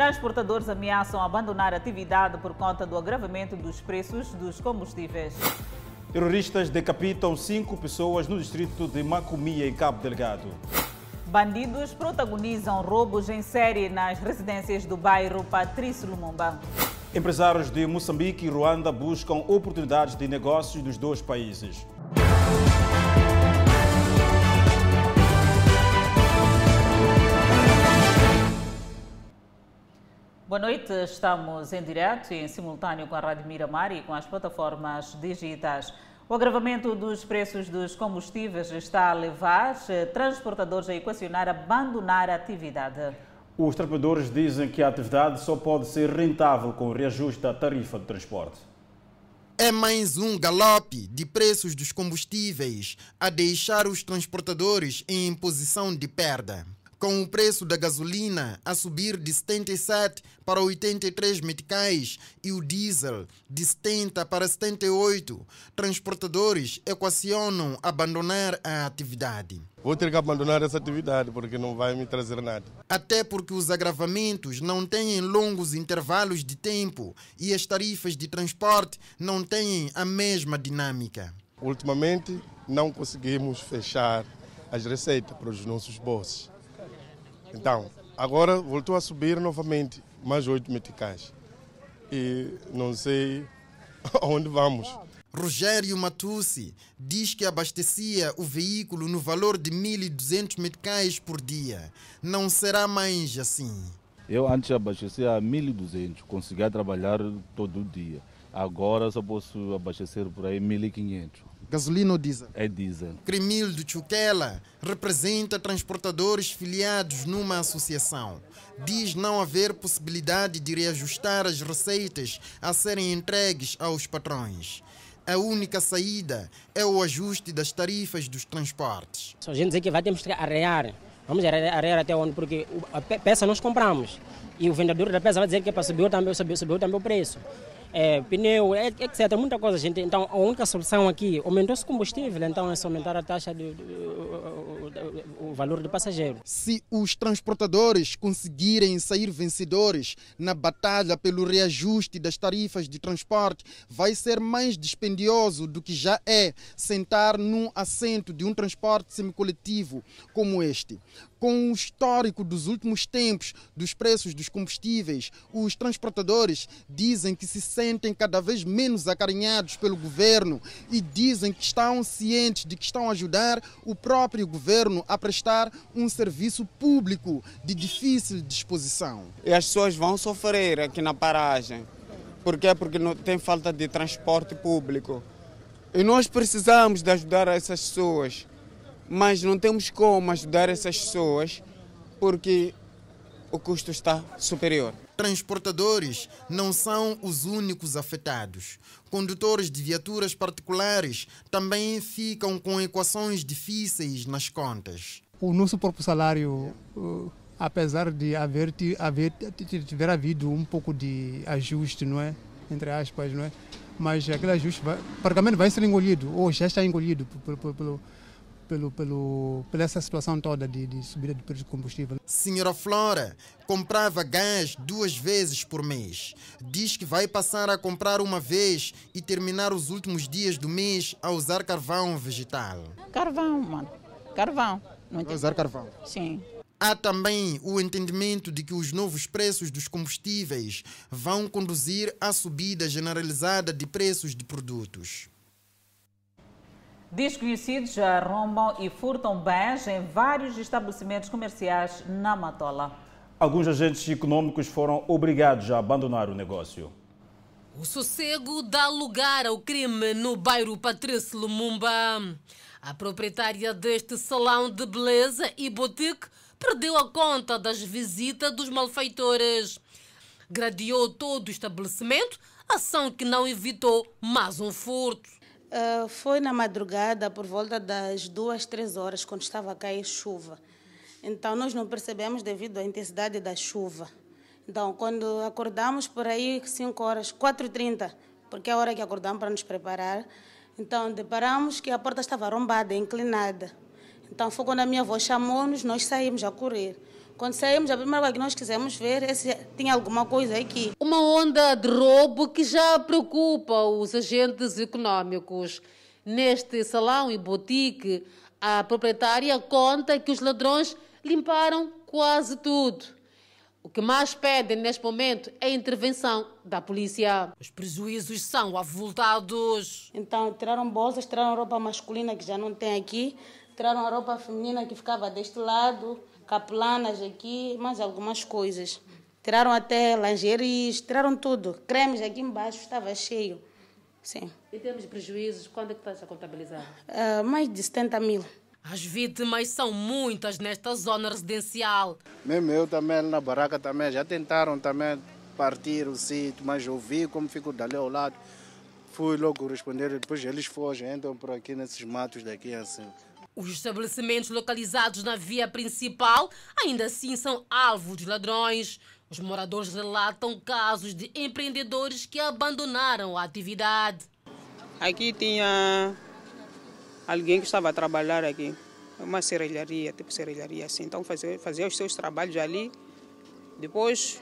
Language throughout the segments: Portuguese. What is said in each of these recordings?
Transportadores ameaçam abandonar a atividade por conta do agravamento dos preços dos combustíveis. Terroristas decapitam cinco pessoas no distrito de Macomia, em Cabo Delgado. Bandidos protagonizam roubos em série nas residências do bairro Patrício Lumumba. Empresários de Moçambique e Ruanda buscam oportunidades de negócios dos dois países. Boa noite, estamos em direto e em simultâneo com a Rádio Miramar e com as plataformas digitais. O agravamento dos preços dos combustíveis está a levar transportadores a equacionar abandonar a atividade. Os transportadores dizem que a atividade só pode ser rentável com o reajuste da tarifa de transporte. É mais um galope de preços dos combustíveis a deixar os transportadores em posição de perda com o preço da gasolina a subir de 77 para 83 meticais e o diesel de 70 para 78, transportadores equacionam abandonar a atividade. Vou ter que abandonar essa atividade porque não vai me trazer nada. Até porque os agravamentos não têm longos intervalos de tempo e as tarifas de transporte não têm a mesma dinâmica. Ultimamente não conseguimos fechar as receitas para os nossos bolsos. Então, agora voltou a subir novamente mais oito meticais. E não sei aonde vamos. Rogério Matucci diz que abastecia o veículo no valor de 1.200 meticais por dia. Não será mais assim. Eu antes abastecia a 1.200, conseguia trabalhar todo dia. Agora só posso abastecer por aí 1.500. Gasolina ou diesel? É diesel. Cremildo Chuquela representa transportadores filiados numa associação. Diz não haver possibilidade de reajustar as receitas a serem entregues aos patrões. A única saída é o ajuste das tarifas dos transportes. A gente dizer que vai termos que arrear. Vamos arrear até onde? Porque a peça nós compramos. E o vendedor da peça vai dizer que é para subir também, subir, subir também o preço é, pneu, etc. Muita coisa, gente. Então, a única solução aqui, aumentou-se o combustível, então é só aumentar a taxa, de, de, o, o valor do passageiro. Se os transportadores conseguirem sair vencedores na batalha pelo reajuste das tarifas de transporte, vai ser mais dispendioso do que já é sentar num assento de um transporte semicoletivo como este com o histórico dos últimos tempos dos preços dos combustíveis, os transportadores dizem que se sentem cada vez menos acarinhados pelo governo e dizem que estão cientes de que estão a ajudar o próprio governo a prestar um serviço público de difícil disposição. E as pessoas vão sofrer aqui na paragem. Por quê? Porque não tem falta de transporte público. E nós precisamos de ajudar essas pessoas mas não temos como ajudar essas pessoas porque o custo está superior. Transportadores não são os únicos afetados. Condutores de viaturas particulares também ficam com equações difíceis nas contas. O nosso próprio salário, apesar de haver, haver tiver havido um pouco de ajuste, não é, entre aspas, não é, mas aquele ajuste vai, praticamente vai ser engolido ou já está engolido pelo, pelo pelo, pelo, pela essa situação toda de, de subida de preço de combustível. Senhora Flora comprava gás duas vezes por mês. Diz que vai passar a comprar uma vez e terminar os últimos dias do mês a usar carvão vegetal. Carvão, mano. Carvão. Não usar carvão? Sim. Há também o entendimento de que os novos preços dos combustíveis vão conduzir à subida generalizada de preços de produtos. Desconhecidos arrombam e furtam bens em vários estabelecimentos comerciais na Matola. Alguns agentes econômicos foram obrigados a abandonar o negócio. O sossego dá lugar ao crime no bairro Patrício Lumumba. A proprietária deste salão de beleza e boutique perdeu a conta das visitas dos malfeitores. Gradeou todo o estabelecimento, ação que não evitou mais um furto. Uh, foi na madrugada, por volta das duas, três horas, quando estava a cair chuva. Então, nós não percebemos devido à intensidade da chuva. Então, quando acordamos por aí, 5 horas, 4h30, porque é a hora que acordamos para nos preparar, então deparamos que a porta estava arrombada, inclinada. Então, foi quando a minha avó chamou-nos, nós saímos a correr. Quando saímos, a primeira coisa que nós quisemos ver é se tinha alguma coisa aqui. Uma onda de roubo que já preocupa os agentes econômicos. Neste salão e boutique, a proprietária conta que os ladrões limparam quase tudo. O que mais pedem neste momento é a intervenção da polícia. Os prejuízos são avultados. Então, tiraram bolsas, tiraram roupa masculina que já não tem aqui, tiraram a roupa feminina que ficava deste lado, capulanas aqui, mais algumas coisas. Tiraram até lingeries, tiraram tudo. Cremes aqui embaixo estava cheio. Sim. Em termos de prejuízos, quando é que está a contabilizar? Uh, mais de 70 mil. As vítimas são muitas nesta zona residencial. Mesmo eu também na barraca também já tentaram também partir o sítio, mas eu vi como ficou dali ao lado. Fui logo responder, depois eles fogem, entram por aqui nesses matos daqui assim. Os estabelecimentos localizados na via principal ainda assim são alvo de ladrões. Os moradores relatam casos de empreendedores que abandonaram a atividade. Aqui tinha alguém que estava a trabalhar aqui, uma serralharia, tipo serralharia assim. Então fazia, fazia os seus trabalhos ali, depois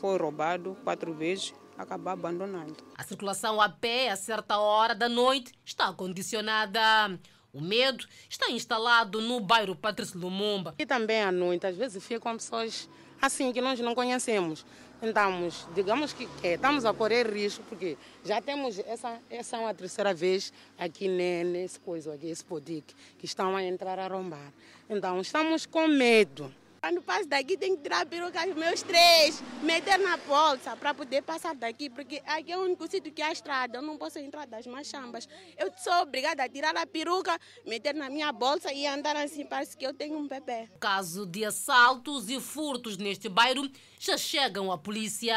foi roubado quatro vezes, acabou abandonando. A circulação a pé a certa hora da noite está condicionada. O medo está instalado no bairro Patrício Lumumba. E também à noite, às vezes ficam pessoas assim que nós não conhecemos. Então, digamos que é, estamos a correr risco, porque já temos essa, essa é uma terceira vez aqui nesse coisa, aqui, esse podique, que estão a entrar a rombar. Então, estamos com medo. Quando passo daqui, tenho que tirar a peruca dos meus três, meter na bolsa para poder passar daqui, porque aqui é o único sítio que há estrada, eu não posso entrar das machambas. Eu sou obrigada a tirar a peruca, meter na minha bolsa e andar assim, parece que eu tenho um bebê. Caso de assaltos e furtos neste bairro, já chegam a polícia.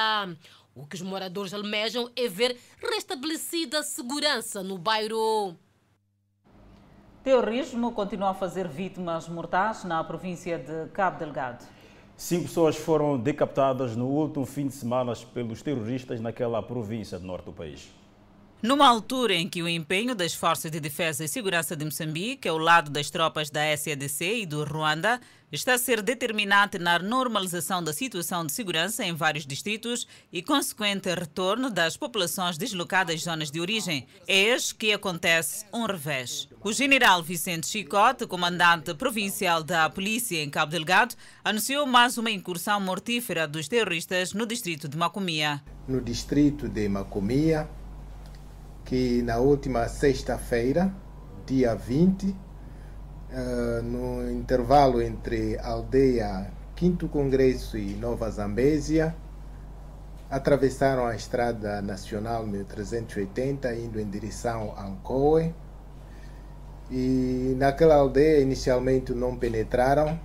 O que os moradores almejam é ver restabelecida segurança no bairro. Terrorismo continua a fazer vítimas mortais na província de Cabo Delgado. Cinco pessoas foram decapitadas no último fim de semana pelos terroristas naquela província do norte do país. Numa altura em que o empenho das Forças de Defesa e Segurança de Moçambique, ao lado das tropas da SADC e do Ruanda, está a ser determinante na normalização da situação de segurança em vários distritos e consequente retorno das populações deslocadas às zonas de origem, eis que acontece um revés. O general Vicente Chicote, comandante provincial da polícia em Cabo Delgado, anunciou mais uma incursão mortífera dos terroristas no distrito de Macomia. No distrito de Macomia, que na última sexta-feira, dia 20, eh, no intervalo entre aldeia Quinto Congresso e Nova Zambésia, atravessaram a estrada nacional 1380 indo em direção a Ancoe. E naquela aldeia inicialmente não penetraram,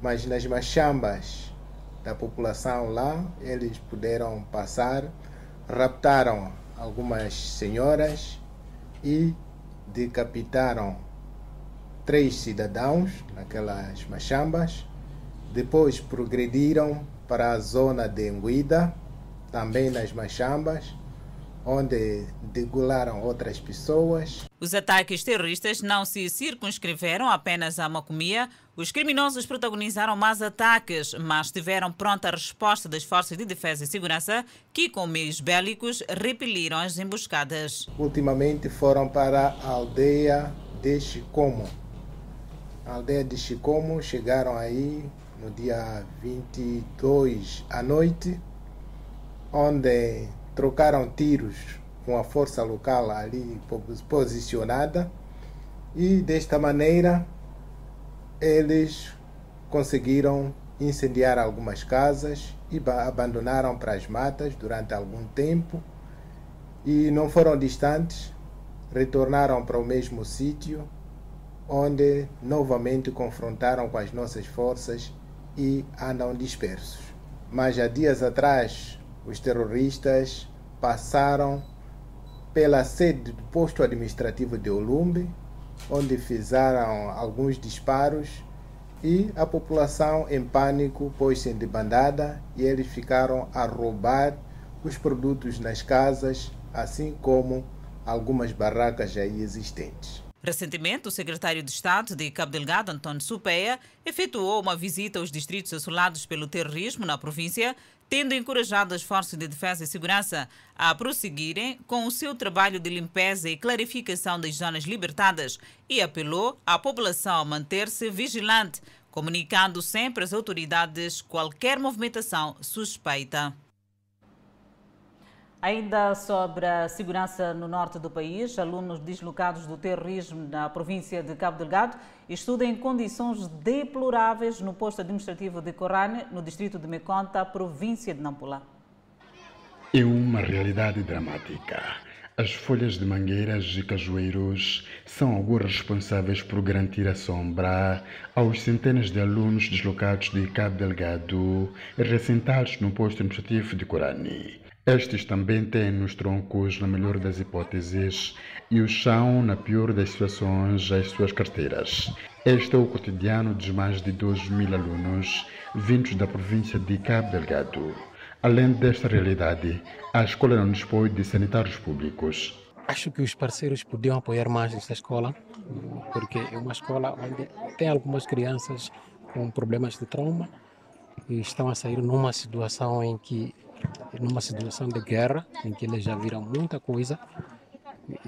mas nas machambas da população lá eles puderam passar, raptaram algumas senhoras e decapitaram três cidadãos naquelas machambas. Depois progrediram para a zona de Enguida, também nas machambas, onde degolaram outras pessoas. Os ataques terroristas não se circunscreveram apenas à Macomia. Os criminosos protagonizaram mais ataques, mas tiveram pronta resposta das forças de defesa e segurança, que, com meios bélicos, repeliram as emboscadas. Ultimamente foram para a aldeia de Chicomo. A aldeia de Chicomo chegaram aí no dia 22 à noite, onde trocaram tiros com a força local ali posicionada e desta maneira eles conseguiram incendiar algumas casas e abandonaram para as matas durante algum tempo e não foram distantes, retornaram para o mesmo sítio onde novamente confrontaram com as nossas forças e andam dispersos. Mas há dias atrás os terroristas passaram pela sede do posto administrativo de Olumbe, onde fizeram alguns disparos e a população em pânico pôs-se em debandada e eles ficaram a roubar os produtos nas casas, assim como algumas barracas aí existentes. Recentemente, o secretário de Estado de Cabo Delgado, António Supeia, efetuou uma visita aos distritos assolados pelo terrorismo na província, tendo encorajado as forças de defesa e segurança a prosseguirem com o seu trabalho de limpeza e clarificação das zonas libertadas e apelou à população a manter-se vigilante, comunicando sempre às autoridades qualquer movimentação suspeita. Ainda sobre a segurança no norte do país, alunos deslocados do terrorismo na província de Cabo Delgado estudam em condições deploráveis no posto administrativo de Corane, no distrito de Meconta, província de Nampula. É uma realidade dramática. As folhas de mangueiras e cajueiros são alguns responsáveis por garantir a sombra aos centenas de alunos deslocados de Cabo Delgado ressentados no posto administrativo de Corane. Estes também têm nos troncos, na melhor das hipóteses, e o chão, na pior das situações, as suas carteiras. Este é o cotidiano dos mais de 2 mil alunos vindos da província de Cabo Delgado. Além desta realidade, a escola não dispõe de sanitários públicos. Acho que os parceiros podiam apoiar mais esta escola, porque é uma escola onde tem algumas crianças com problemas de trauma e estão a sair numa situação em que numa situação de guerra, em que eles já viram muita coisa,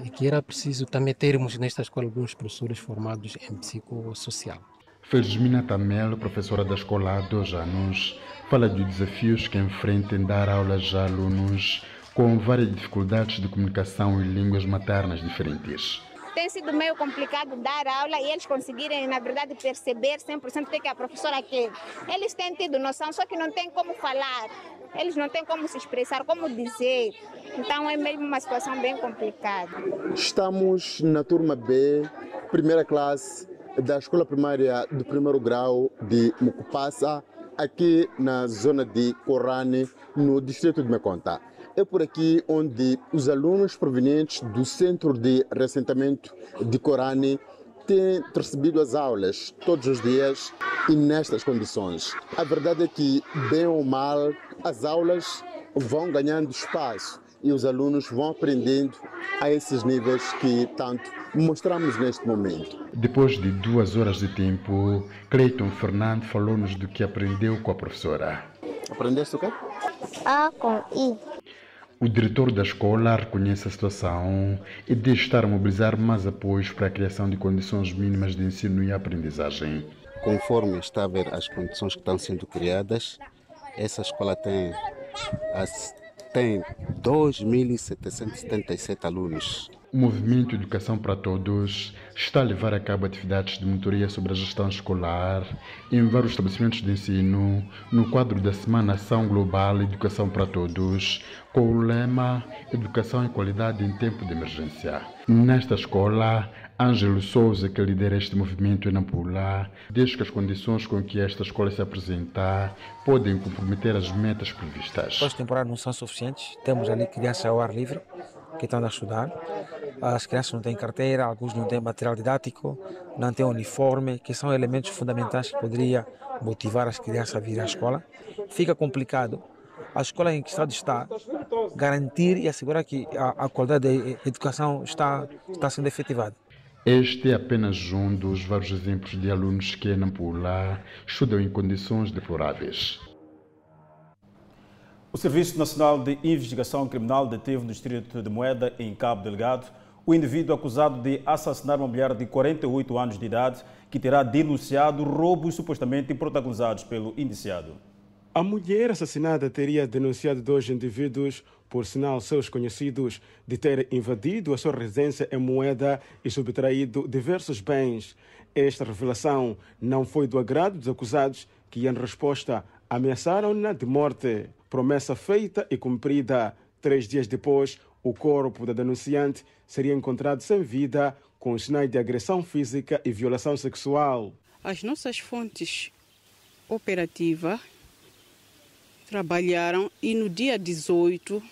e que era preciso também termos nesta escola alguns professores formados em psicossocial. Felizmina Tamel, professora da escola há dois anos, fala dos desafios que enfrenta em dar aulas a alunos com várias dificuldades de comunicação e línguas maternas diferentes tem sido meio complicado dar aula e eles conseguirem, na verdade, perceber 100% o que a professora quer. Eles têm tido noção, só que não têm como falar, eles não têm como se expressar, como dizer. Então é mesmo uma situação bem complicada. Estamos na turma B, primeira classe da escola primária do primeiro grau de Mucupassa, aqui na zona de Corane, no distrito de Meconta. É por aqui onde os alunos provenientes do Centro de Reassentamento de Corane têm recebido as aulas todos os dias e nestas condições. A verdade é que, bem ou mal, as aulas vão ganhando espaço e os alunos vão aprendendo a esses níveis que tanto mostramos neste momento. Depois de duas horas de tempo, Cleiton Fernando falou-nos do que aprendeu com a professora. Aprendeste o quê? A com I. O diretor da escola reconhece a situação e diz estar a mobilizar mais apoios para a criação de condições mínimas de ensino e aprendizagem. Conforme está a ver as condições que estão sendo criadas, essa escola tem, tem 2.777 alunos o movimento Educação para Todos está a levar a cabo atividades de monitoria sobre a gestão escolar em vários estabelecimentos de ensino no quadro da Semana Ação Global Educação para Todos, com o lema Educação e Qualidade em Tempo de Emergência. Nesta escola, Ângelo Souza, que lidera este movimento em Nampula, diz que as condições com que esta escola se apresenta podem comprometer as metas previstas. As temporadas não são suficientes, temos ali crianças ao ar livre que estão a estudar. As crianças não têm carteira, alguns não têm material didático, não têm uniforme, que são elementos fundamentais que poderia motivar as crianças a vir à escola. Fica complicado. A escola em que estado está garantir e assegurar que a, a qualidade da educação está, está sendo efetivada. Este é apenas um dos vários exemplos de alunos que, em Nampula, estudam em condições deploráveis. O Serviço Nacional de Investigação Criminal deteve no distrito de Moeda, em Cabo Delgado, o indivíduo acusado de assassinar uma mulher de 48 anos de idade que terá denunciado roubos supostamente protagonizados pelo indiciado. A mulher assassinada teria denunciado dois indivíduos, por sinal seus conhecidos, de ter invadido a sua residência em Moeda e subtraído diversos bens. Esta revelação não foi do agrado dos acusados, que, em resposta, ameaçaram-na de morte. Promessa feita e cumprida. Três dias depois, o corpo da denunciante seria encontrado sem vida, com sinais de agressão física e violação sexual. As nossas fontes operativas trabalharam e no dia 18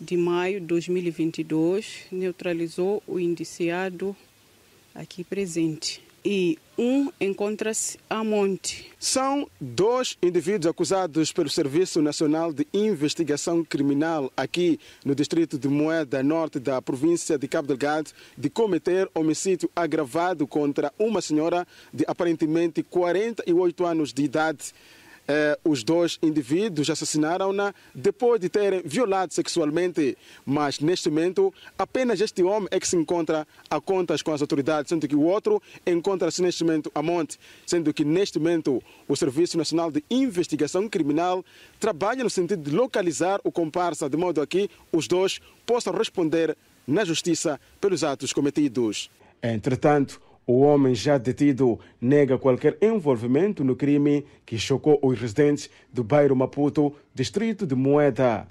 de maio de 2022 neutralizou o indiciado aqui presente. E um encontra-se a monte. São dois indivíduos acusados pelo Serviço Nacional de Investigação Criminal aqui no distrito de Moeda Norte da província de Cabo Delgado de cometer homicídio agravado contra uma senhora de aparentemente 48 anos de idade. Eh, os dois indivíduos assassinaram-na depois de terem violado sexualmente, mas neste momento apenas este homem é que se encontra a contas com as autoridades, sendo que o outro encontra-se neste momento a monte, sendo que neste momento o Serviço Nacional de Investigação Criminal trabalha no sentido de localizar o comparsa, de modo a que os dois possam responder na justiça pelos atos cometidos. Entretanto, o homem já detido nega qualquer envolvimento no crime que chocou os residentes do bairro Maputo, distrito de Moeda.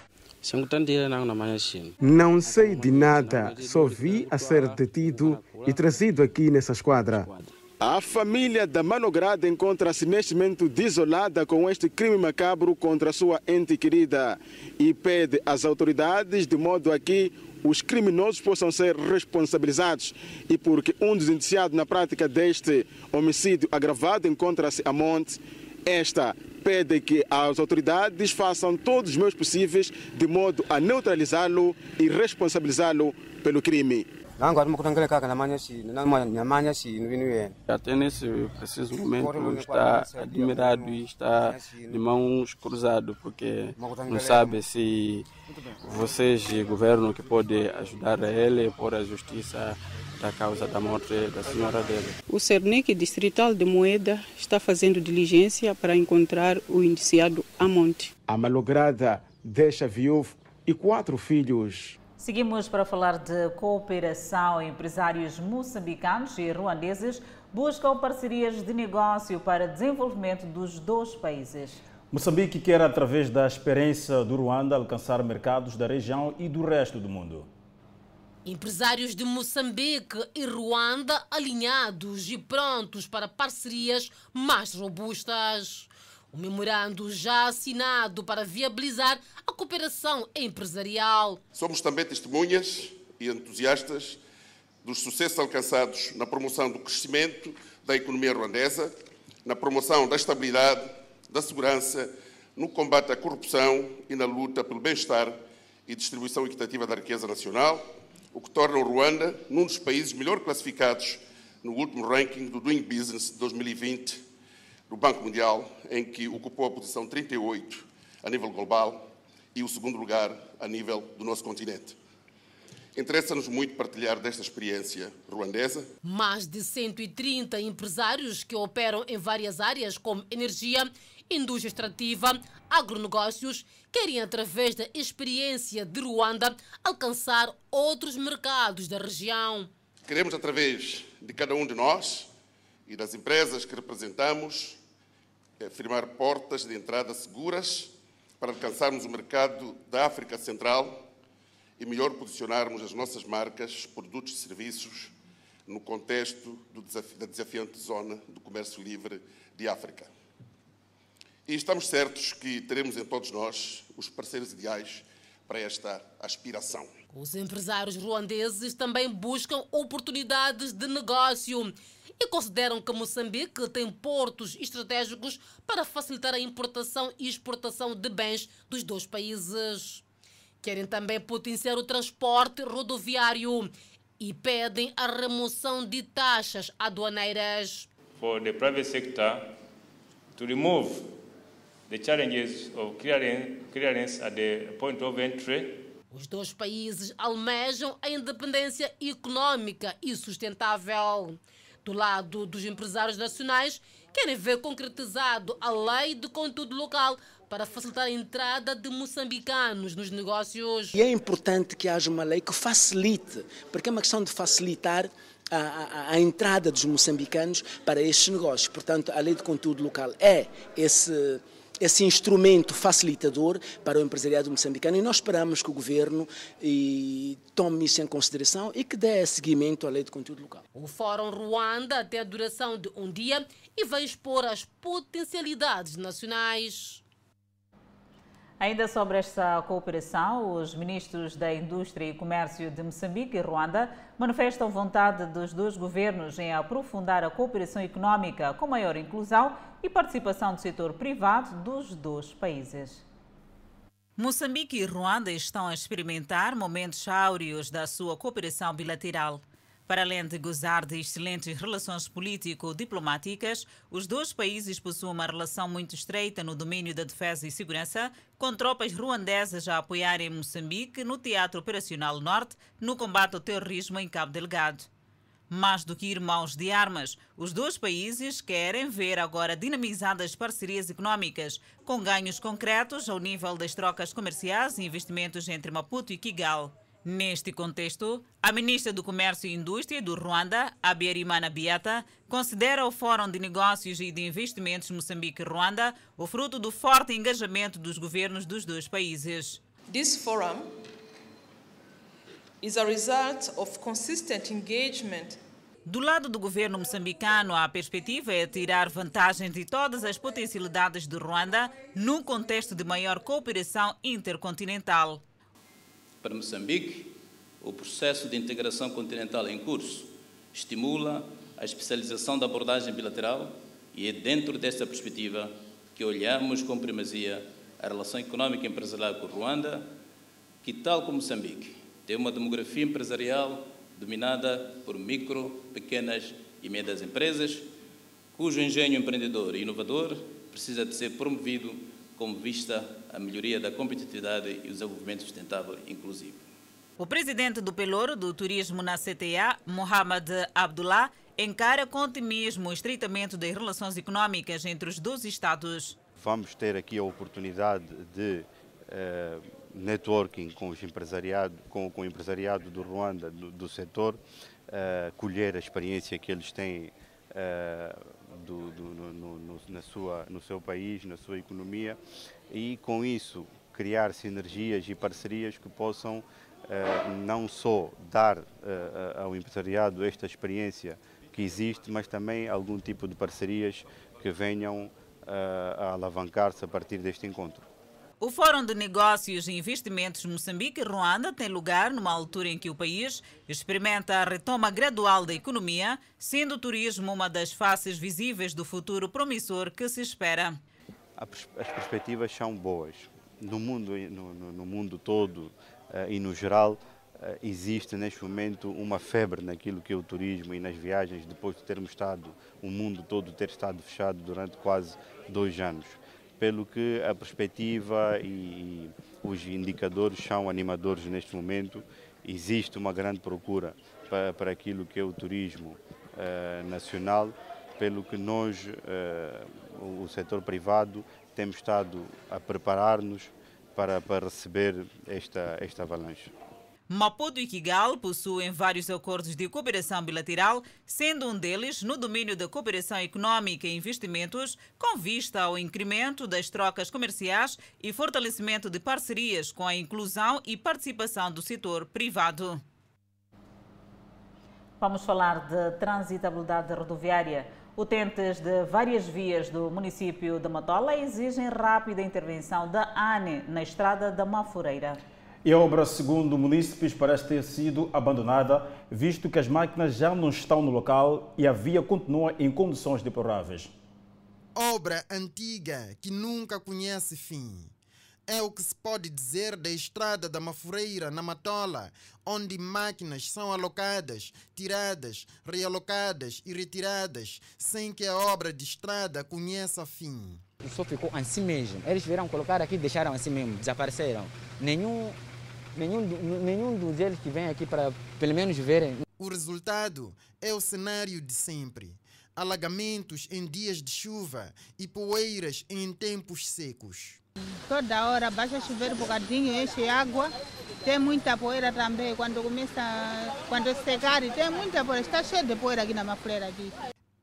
Não sei de nada, só vi a ser detido e trazido aqui nessa esquadra. A família da Manograda encontra-se neste momento desolada com este crime macabro contra sua ente querida e pede às autoridades de modo a que os criminosos possam ser responsabilizados e porque um dos indiciados na prática deste homicídio agravado encontra-se a monte, esta pede que as autoridades façam todos os meios possíveis de modo a neutralizá-lo e responsabilizá-lo pelo crime. Até nesse preciso momento está admirado e está de mãos cruzadas, porque não sabe se vocês, governo, que pode ajudar ele por a justiça da causa da morte da senhora dele. O Cernic Distrital de Moeda está fazendo diligência para encontrar o indiciado Amonte. A malograda deixa viúvo e quatro filhos. Seguimos para falar de cooperação. Empresários moçambicanos e ruandeses buscam parcerias de negócio para desenvolvimento dos dois países. Moçambique quer, através da experiência do Ruanda, alcançar mercados da região e do resto do mundo. Empresários de Moçambique e Ruanda alinhados e prontos para parcerias mais robustas. O memorando já assinado para viabilizar a cooperação empresarial. Somos também testemunhas e entusiastas dos sucessos alcançados na promoção do crescimento da economia ruandesa, na promoção da estabilidade, da segurança, no combate à corrupção e na luta pelo bem-estar e distribuição equitativa da riqueza nacional, o que torna o Ruanda num dos países melhor classificados no último ranking do Doing Business 2020 do Banco Mundial, em que ocupou a posição 38 a nível global e o segundo lugar a nível do nosso continente. Interessa-nos muito partilhar desta experiência ruandesa. Mais de 130 empresários que operam em várias áreas como energia, indústria extrativa, agronegócios, querem, através da experiência de Ruanda, alcançar outros mercados da região. Queremos, através de cada um de nós e das empresas que representamos, firmar portas de entrada seguras para alcançarmos o mercado da África Central e melhor posicionarmos as nossas marcas, produtos e serviços no contexto desafio, da desafiante zona do comércio livre de África. E estamos certos que teremos em todos nós os parceiros ideais para esta aspiração. Os empresários ruandeses também buscam oportunidades de negócio e consideram que Moçambique tem portos estratégicos para facilitar a importação e exportação de bens dos dois países. Querem também potenciar o transporte rodoviário e pedem a remoção de taxas aduaneiras. For the private sector to remove the challenges of clearance, at the point of entry os dois países almejam a independência econômica e sustentável. Do lado dos empresários nacionais, querem ver concretizado a lei de conteúdo local para facilitar a entrada de moçambicanos nos negócios. E é importante que haja uma lei que facilite, porque é uma questão de facilitar a, a, a, entrada dos moçambicanos para estes negócios. Portanto, a lei de conteúdo local é esse esse instrumento facilitador para o empresariado moçambicano e nós esperamos que o governo e, tome isso em consideração e que dê seguimento à lei de conteúdo local. O Fórum Ruanda tem a duração de um dia e vai expor as potencialidades nacionais. Ainda sobre esta cooperação, os ministros da Indústria e Comércio de Moçambique e Ruanda manifestam vontade dos dois governos em aprofundar a cooperação econômica com maior inclusão e participação do setor privado dos dois países. Moçambique e Ruanda estão a experimentar momentos áureos da sua cooperação bilateral. Para além de gozar de excelentes relações político-diplomáticas, os dois países possuem uma relação muito estreita no domínio da defesa e segurança, com tropas ruandesas a apoiarem Moçambique no Teatro Operacional Norte no combate ao terrorismo em Cabo Delgado. Mais do que irmãos de armas, os dois países querem ver agora dinamizadas parcerias econômicas, com ganhos concretos ao nível das trocas comerciais e investimentos entre Maputo e Kigali. Neste contexto, a ministra do Comércio e Indústria do Ruanda, Abiyarimana Biata, considera o Fórum de Negócios e de Investimentos Moçambique-Ruanda o fruto do forte engajamento dos governos dos dois países. This forum is a result of consistent engagement do lado do governo moçambicano, a perspectiva é tirar vantagem de todas as potencialidades do Ruanda num contexto de maior cooperação intercontinental. Para Moçambique, o processo de integração continental em curso estimula a especialização da abordagem bilateral e é dentro desta perspectiva que olhamos com primazia a relação econômica e empresarial com Ruanda, que, tal como Moçambique, tem uma demografia empresarial dominada por micro, pequenas e médias empresas, cujo engenho empreendedor e inovador precisa de ser promovido como vista a melhoria da competitividade e o desenvolvimento sustentável inclusivo. O presidente do Pelouro do Turismo na CTA, Mohamed Abdullah, encara com otimismo o estreitamento das relações econômicas entre os dois Estados. Vamos ter aqui a oportunidade de uh, networking com, os empresariado, com, com o empresariado do Ruanda, do, do setor, uh, colher a experiência que eles têm uh, do, do, no, no, na sua, no seu país, na sua economia e com isso criar sinergias e parcerias que possam uh, não só dar uh, ao empresariado esta experiência que existe, mas também algum tipo de parcerias que venham uh, a alavancar-se a partir deste encontro. O Fórum de Negócios e Investimentos Moçambique-Ruanda tem lugar numa altura em que o país experimenta a retoma gradual da economia, sendo o turismo uma das faces visíveis do futuro promissor que se espera. As perspectivas são boas. No mundo, no, no mundo todo uh, e no geral, uh, existe neste momento uma febre naquilo que é o turismo e nas viagens, depois de termos estado, o mundo todo ter estado fechado durante quase dois anos pelo que a perspectiva e os indicadores são animadores neste momento. Existe uma grande procura para, para aquilo que é o turismo uh, nacional, pelo que nós, uh, o setor privado, temos estado a preparar-nos para, para receber esta, esta avalanche. Maputo e Kigali possuem vários acordos de cooperação bilateral, sendo um deles no domínio da cooperação econômica e investimentos, com vista ao incremento das trocas comerciais e fortalecimento de parcerias com a inclusão e participação do setor privado. Vamos falar de transitabilidade rodoviária. Utentes de várias vias do município de Matola exigem rápida intervenção da ANE na estrada da Mafureira. E a obra, segundo munícipes, parece ter sido abandonada, visto que as máquinas já não estão no local e a via continua em condições deploráveis. Obra antiga que nunca conhece fim. É o que se pode dizer da estrada da Mafureira, na Matola, onde máquinas são alocadas, tiradas, realocadas e retiradas, sem que a obra de estrada conheça fim. Só ficou assim mesmo. Eles vieram colocar aqui e deixaram assim mesmo, desapareceram. Nenhum nenhum, nenhum dos eles que vem aqui para pelo menos verem. O resultado é o cenário de sempre. Alagamentos em dias de chuva e poeiras em tempos secos. Toda hora basta chover um bocadinho, enche água. Tem muita poeira também. Quando começa, quando secar, tem muita poeira. Está cheio de poeira aqui na Mafleira. Aqui.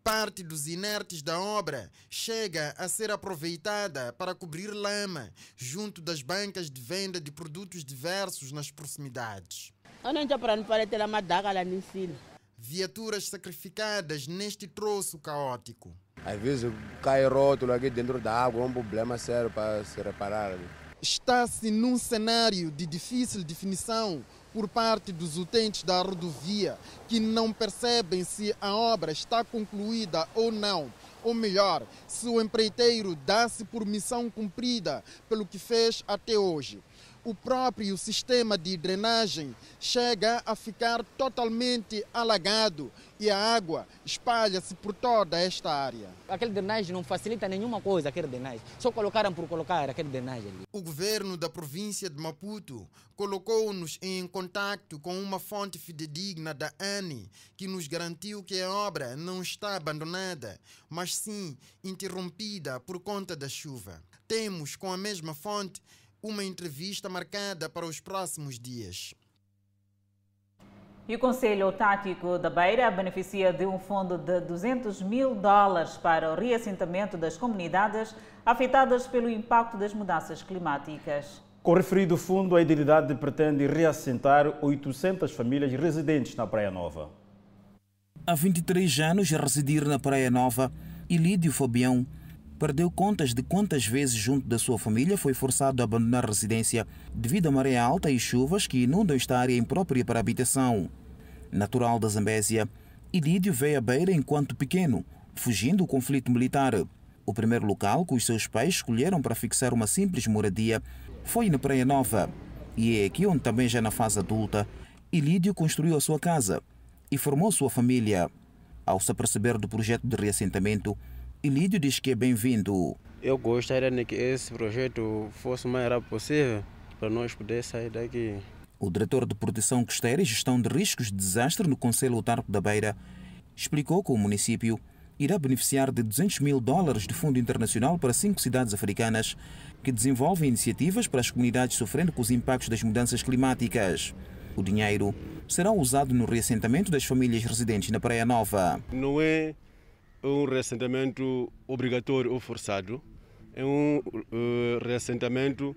Parte dos inertes da obra chega a ser aproveitada para cobrir lama junto das bancas de venda de produtos diversos nas proximidades. Viaturas sacrificadas neste troço caótico. Às vezes cai rótulo aqui dentro da água, é um problema sério para se reparar. está-se num cenário de difícil definição por parte dos utentes da rodovia, que não percebem se a obra está concluída ou não. Ou melhor, se o empreiteiro dá-se por missão cumprida pelo que fez até hoje o próprio sistema de drenagem chega a ficar totalmente alagado e a água espalha-se por toda esta área. Aquele drenagem não facilita nenhuma coisa, aquele drenagem. Só colocaram por colocar aquele drenagem ali. O governo da província de Maputo colocou-nos em contato com uma fonte fidedigna da ANI que nos garantiu que a obra não está abandonada, mas sim interrompida por conta da chuva. Temos com a mesma fonte uma entrevista marcada para os próximos dias. E o Conselho Tático da Beira beneficia de um fundo de 200 mil dólares para o reassentamento das comunidades afetadas pelo impacto das mudanças climáticas. Com o referido fundo, a entidade pretende reassentar 800 famílias residentes na Praia Nova. Há 23 anos a residir na Praia Nova, Ilídio Fabião perdeu contas de quantas vezes, junto da sua família, foi forçado a abandonar a residência devido à maré alta e chuvas que inundam esta área imprópria para habitação. Natural da Zambésia, Ilídio veio à beira enquanto pequeno, fugindo do conflito militar. O primeiro local que os seus pais escolheram para fixar uma simples moradia foi na Praia Nova. E é aqui onde também já na fase adulta, Ilídio construiu a sua casa e formou sua família. Ao se aperceber do projeto de reassentamento, Ilídio diz que é bem-vindo. Eu gostaria que esse projeto fosse o mais rápido possível para nós poder sair daqui. O diretor de Proteção Costeira e Gestão de Riscos de Desastre no Conselho Autárquico da Beira explicou que o município irá beneficiar de 200 mil dólares de fundo internacional para cinco cidades africanas que desenvolvem iniciativas para as comunidades sofrendo com os impactos das mudanças climáticas. O dinheiro será usado no reassentamento das famílias residentes na Praia Nova. Não é um reassentamento obrigatório ou forçado, é um uh, reassentamento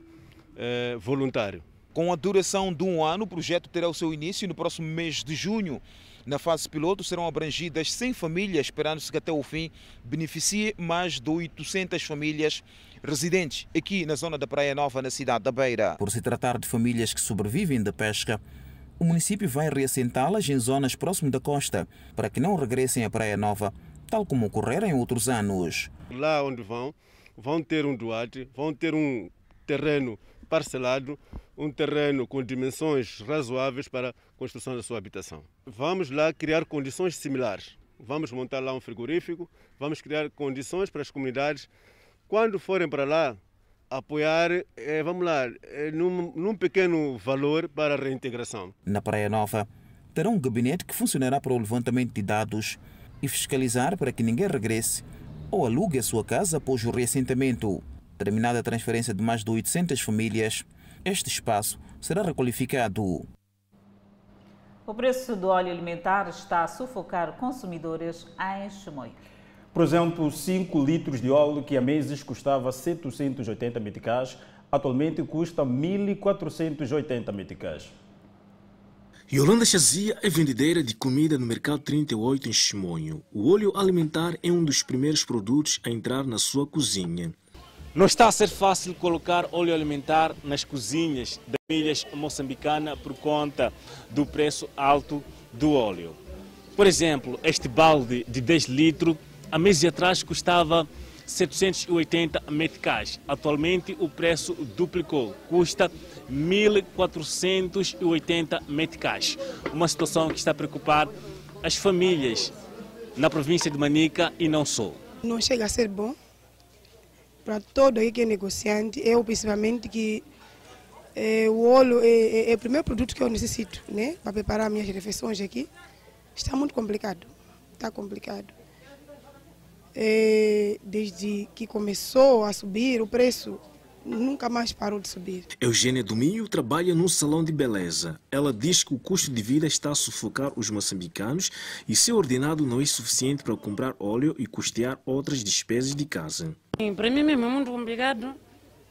uh, voluntário. Com a duração de um ano, o projeto terá o seu início no próximo mês de junho. Na fase piloto serão abrangidas 100 famílias, esperando-se que até o fim beneficie mais de 800 famílias residentes aqui na zona da Praia Nova, na cidade da Beira. Por se tratar de famílias que sobrevivem da pesca, o município vai reassentá-las em zonas próximas da costa, para que não regressem à Praia Nova tal como ocorreram em outros anos. Lá onde vão, vão ter um duarte, vão ter um terreno parcelado, um terreno com dimensões razoáveis para a construção da sua habitação. Vamos lá criar condições similares. Vamos montar lá um frigorífico, vamos criar condições para as comunidades, quando forem para lá, apoiar, eh, vamos lá, eh, num, num pequeno valor para a reintegração. Na Praia Nova, terá um gabinete que funcionará para o levantamento de dados e fiscalizar para que ninguém regresse ou alugue a sua casa após o reassentamento. Terminada a transferência de mais de 800 famílias, este espaço será requalificado. O preço do óleo alimentar está a sufocar consumidores em Chimoio. Por exemplo, 5 litros de óleo que há meses custava 780 meticais, atualmente custa 1.480 meticais. Yolanda Chazia é vendedeira de comida no Mercado 38 em Chimonho. O óleo alimentar é um dos primeiros produtos a entrar na sua cozinha. Não está a ser fácil colocar óleo alimentar nas cozinhas das famílias moçambicanas por conta do preço alto do óleo. Por exemplo, este balde de 10 litros, há meses atrás custava 780 meticais. Atualmente o preço duplicou, custa 1.480 meticais. Uma situação que está a preocupar as famílias na província de Manica e não só. Não chega a ser bom para todo aí que é negociante, eu principalmente que é, o óleo é, é, é, o primeiro produto que eu necessito né, para preparar minhas refeições aqui. Está muito complicado, está complicado. É, desde que começou a subir o preço, nunca mais parou de subir. Eugênia Dominho trabalha num salão de beleza. Ela diz que o custo de vida está a sufocar os moçambicanos e seu ordenado não é suficiente para comprar óleo e custear outras despesas de casa. Para mim mesmo é muito complicado,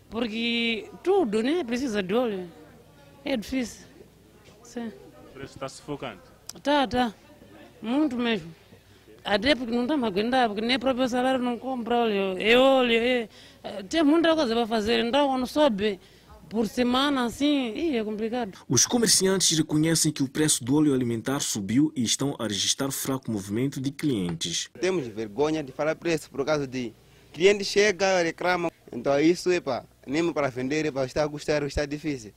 porque tudo né, precisa de óleo. É difícil. Sim. O preço está sufocando? Tá, tá. Muito mesmo. Até porque não estamos aguentar, porque nem próprio salário não compra óleo. É óleo, é... tem muita coisa para fazer. Então, quando sobe, por semana, assim, é complicado. Os comerciantes reconhecem que o preço do óleo alimentar subiu e estão a registrar fraco movimento de clientes. Temos vergonha de falar preço por causa de cliente chega, reclama. Então isso, epa, nem para vender, epa, está a custar, está difícil.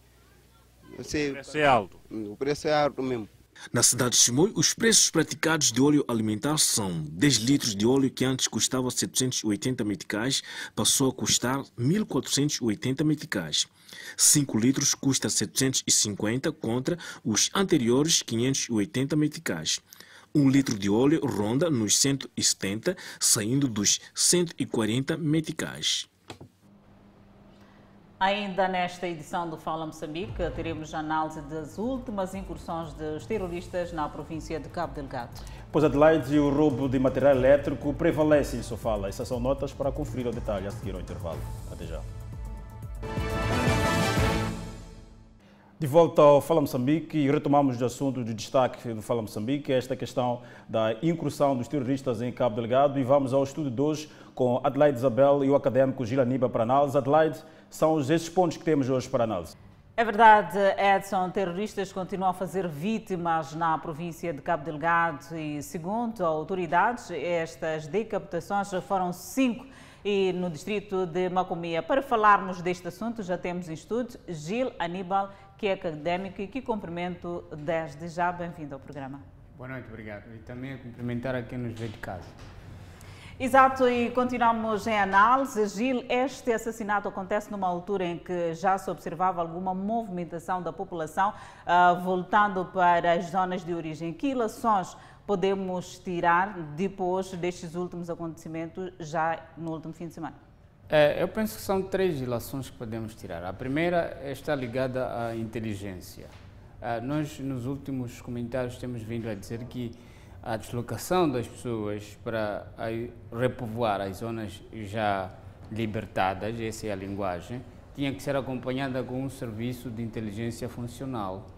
Você, o preço é alto. O preço é alto mesmo. Na cidade de Chimoio, os preços praticados de óleo alimentar são 10 litros de óleo que antes custava 780 meticais, passou a custar 1.480 meticais. 5 litros custa 750 contra os anteriores 580 meticais. Um litro de óleo ronda nos 170, saindo dos 140 meticais. Ainda nesta edição do Fala Moçambique, teremos análise das últimas incursões dos terroristas na província de Cabo Delgado. Pois Adelaide e o roubo de material elétrico prevalecem em Sofala. Essas são notas para conferir o detalhe a seguir ao intervalo. Até já. De volta ao Fala Moçambique e retomamos o assunto de destaque do Fala Moçambique, esta questão da incursão dos terroristas em Cabo Delgado e vamos ao estudo de hoje com Adelaide Isabel e o académico Gil Aníbal para análise. Adelaide, são esses pontos que temos hoje para análise. É verdade, Edson. Terroristas continuam a fazer vítimas na província de Cabo Delgado e, segundo autoridades, estas decapitações foram cinco e no distrito de Macomia. Para falarmos deste assunto, já temos em estúdio Gil Aníbal, que é académico e que cumprimento desde já. Bem-vindo ao programa. Boa noite, obrigado. E também a cumprimentar a quem nos vê de casa. Exato, e continuamos em análise. Gil, este assassinato acontece numa altura em que já se observava alguma movimentação da população uh, voltando para as zonas de origem. Que ilações podemos tirar depois destes últimos acontecimentos, já no último fim de semana? É, eu penso que são três ilações que podemos tirar. A primeira está ligada à inteligência. Uh, nós, nos últimos comentários, temos vindo a dizer que a deslocação das pessoas para repovoar as zonas já libertadas, essa é a linguagem, tinha que ser acompanhada com um serviço de inteligência funcional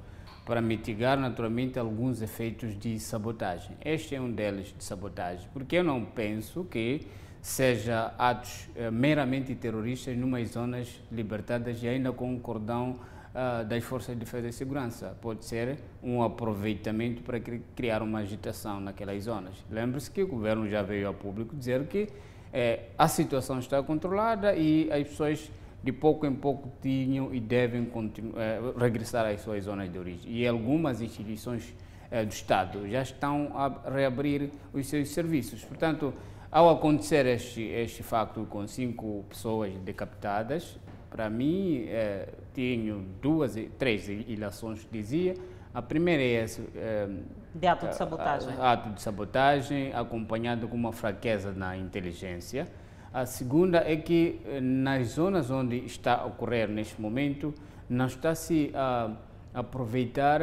para mitigar naturalmente alguns efeitos de sabotagem. Este é um deles de sabotagem, porque eu não penso que seja atos eh, meramente terroristas numas zonas libertadas e ainda com um cordão uh, das forças de defesa e segurança. Pode ser um aproveitamento para criar uma agitação naquelas zonas. Lembre-se que o governo já veio ao público dizer que eh, a situação está controlada e as pessoas de pouco em pouco tinham e devem eh, regressar às suas zonas de origem. E algumas instituições eh, do Estado já estão a reabrir os seus serviços. Portanto, ao acontecer este, este facto com cinco pessoas decapitadas, para mim, é, tenho duas, três ilações, dizia. A primeira é esse. É, de ato de sabotagem. Ato de sabotagem, acompanhado com uma fraqueza na inteligência. A segunda é que eh, nas zonas onde está a ocorrer neste momento, não está se a aproveitar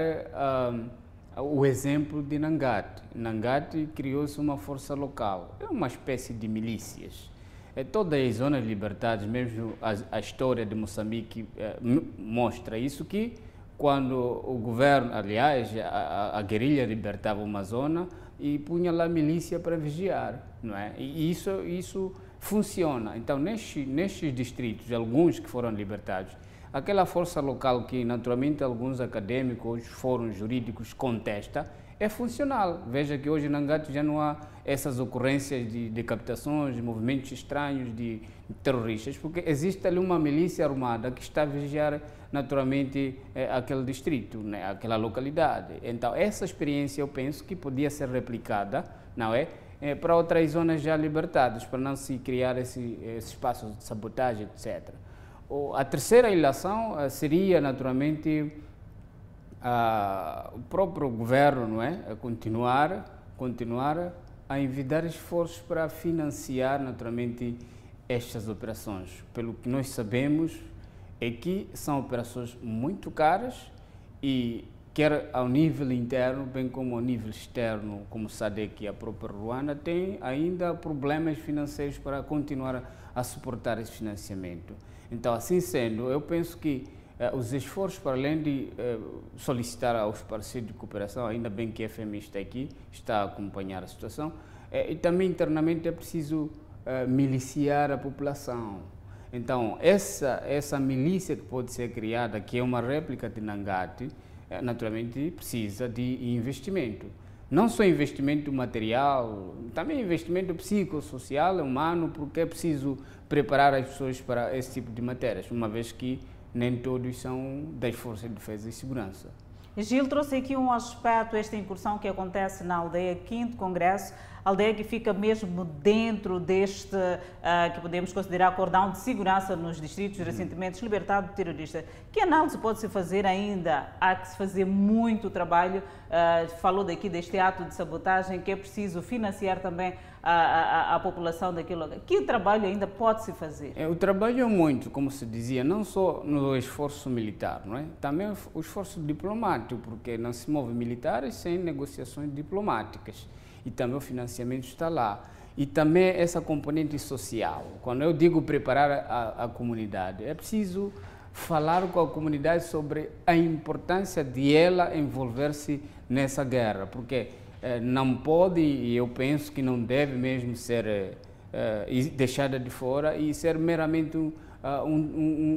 o exemplo de Nangat. Nangat criou-se uma força local, é uma espécie de milícias todas as zonas libertadas, mesmo a, a história de Moçambique é, mostra isso que quando o governo, aliás, a, a, guerrilha libertava uma zona e punha lá a milícia para vigiar, não é? E isso, isso funciona. Então, nestes, nestes distritos, alguns que foram libertados, aquela força local que naturalmente alguns acadêmicos, fóruns jurídicos contestam, é funcional. Veja que hoje em Nangato já não há essas ocorrências de decapitações, de movimentos estranhos de terroristas, porque existe ali uma milícia armada que está a vigiar naturalmente é, aquele distrito, né, aquela localidade. Então, essa experiência eu penso que podia ser replicada, não é? é para outras zonas já libertadas, para não se criar esse, esse espaço de sabotagem, etc. A terceira ilação eh, seria, naturalmente, o próprio governo não é, a continuar, continuar a envidar esforços para financiar naturalmente estas operações. Pelo que nós sabemos é que são operações muito caras e quer ao nível interno, bem como ao nível externo, como SADEC e a própria Ruanda, tem ainda problemas financeiros para continuar a suportar esse financiamento. Então, assim sendo, eu penso que os esforços, para além de eh, solicitar aos parceiros de cooperação, ainda bem que a FMI está aqui, está a acompanhar a situação, eh, e também internamente é preciso miliciar a população. Então, essa, essa milícia que pode ser criada, que é uma réplica de Nangate, eh, naturalmente precisa de investimento. Não só investimento material, também investimento psicossocial, humano, porque é preciso preparar as pessoas para esse tipo de matérias, uma vez que nem todos são das Forças de Defesa e Segurança. Gil trouxe aqui um aspecto, esta incursão que acontece na aldeia 5 Congresso, aldeia que fica mesmo dentro deste, uh, que podemos considerar cordão de segurança nos distritos uhum. recentemente libertado de terroristas. Que análise pode-se fazer ainda? Há que se fazer muito trabalho. Uh, falou daqui deste ato de sabotagem que é preciso financiar também a, a, a população daquele lugar. Que trabalho ainda pode-se fazer? É, o trabalho é muito, como se dizia, não só no esforço militar, não é? também o esforço diplomático, porque não se move militares sem negociações diplomáticas e também o financiamento está lá. E também essa componente social. Quando eu digo preparar a, a comunidade, é preciso falar com a comunidade sobre a importância de ela envolver-se nessa guerra, porque não pode, e eu penso que não deve mesmo ser eh, deixada de fora e ser meramente um, um,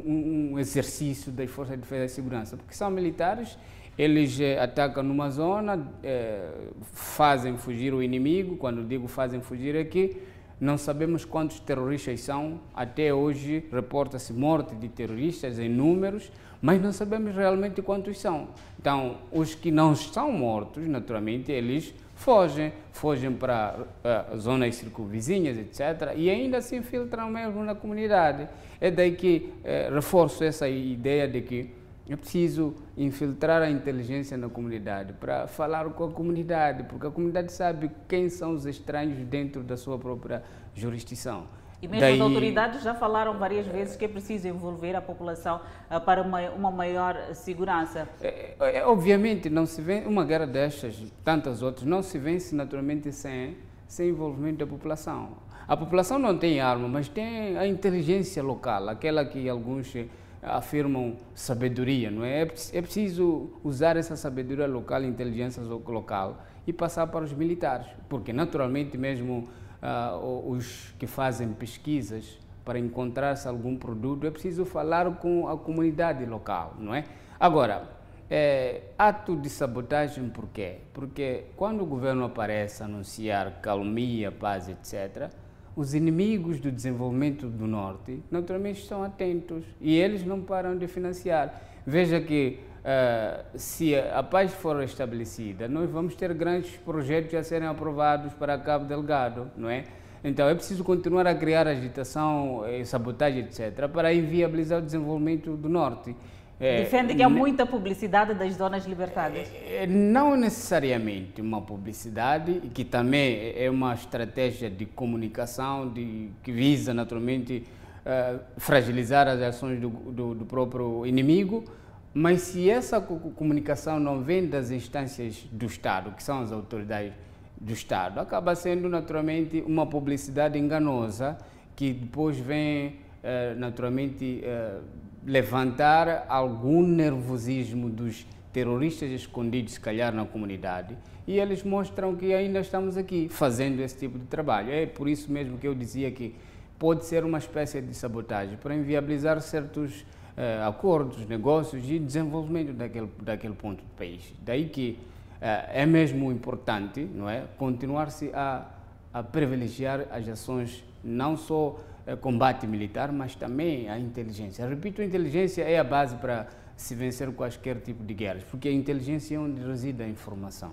um, um exercício das Forças de Defesa e Segurança, porque são militares eles eh, atacam numa zona, eh, fazem fugir o inimigo. Quando digo fazem fugir é que não sabemos quantos terroristas são. Até hoje reporta-se morte de terroristas em números, mas não sabemos realmente quantos são. Então, os que não estão mortos, naturalmente, eles fogem, fogem para uh, zonas circunvizinhas, etc., e ainda se infiltram mesmo na comunidade. É daí que uh, reforço essa ideia de que é preciso infiltrar a inteligência na comunidade para falar com a comunidade, porque a comunidade sabe quem são os estranhos dentro da sua própria jurisdição. E mesmo Daí... as autoridades já falaram várias vezes que é preciso envolver a população uh, para uma, uma, maior segurança. É, é, é, obviamente, não se vê uma guerra destas, tantas outras, não se vence naturalmente sem, sem envolvimento da população. A população não tem arma, mas tem a inteligência local, aquela que alguns afirmam sabedoria, não é? É preciso usar essa sabedoria local, inteligência local e passar para os militares, porque naturalmente mesmo uh, os que fazem pesquisas para encontrar-se algum produto é preciso falar com a comunidade local, não é? Agora, é, ato de sabotagem por quê? Porque quando o governo aparece anunciar calmia, paz, etc., os inimigos do desenvolvimento do Norte naturalmente estão atentos e eles não param de financiar. Veja que uh, se a paz for estabelecida, nós vamos ter grandes projetos a serem aprovados para Cabo Delgado, não é? Então é preciso continuar a criar agitação, eh, sabotagem, etc., para inviabilizar o desenvolvimento do Norte. É, Defende que há muita publicidade das zonas libertadas? É, não necessariamente uma publicidade, que também é uma estratégia de comunicação de, que visa naturalmente uh, fragilizar as ações do, do, do, próprio inimigo, mas se essa comunicação não vem das instâncias do Estado, que são as autoridades do Estado, acaba sendo naturalmente uma publicidade enganosa que depois vem uh, naturalmente uh, levantar algum nervosismo dos terroristas escondidos, se calhar, na comunidade, e eles mostram que ainda estamos aqui fazendo esse tipo de trabalho. É por isso mesmo que eu dizia que pode ser uma espécie de sabotagem para inviabilizar certos uh, acordos, negócios e desenvolvimento daquele, daquele ponto do país. Daí que uh, é mesmo importante não é, continuar-se a, a privilegiar as ações não só combate militar, mas também a inteligência. Repito, a inteligência é a base para se vencer quaisquer tipo de guerras, porque a inteligência é onde reside a informação.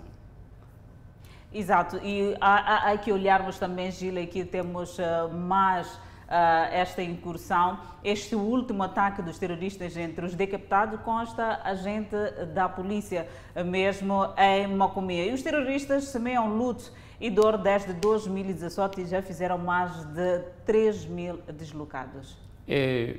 Exato, e há, há que olharmos também, Gila, aqui temos uh, mais uh, esta incursão. Este último ataque dos terroristas entre os decapitados consta agente da polícia, mesmo em Macomia. E os terroristas semeiam luto e dor desde 2017 já fizeram mais de 3 mil deslocados. É,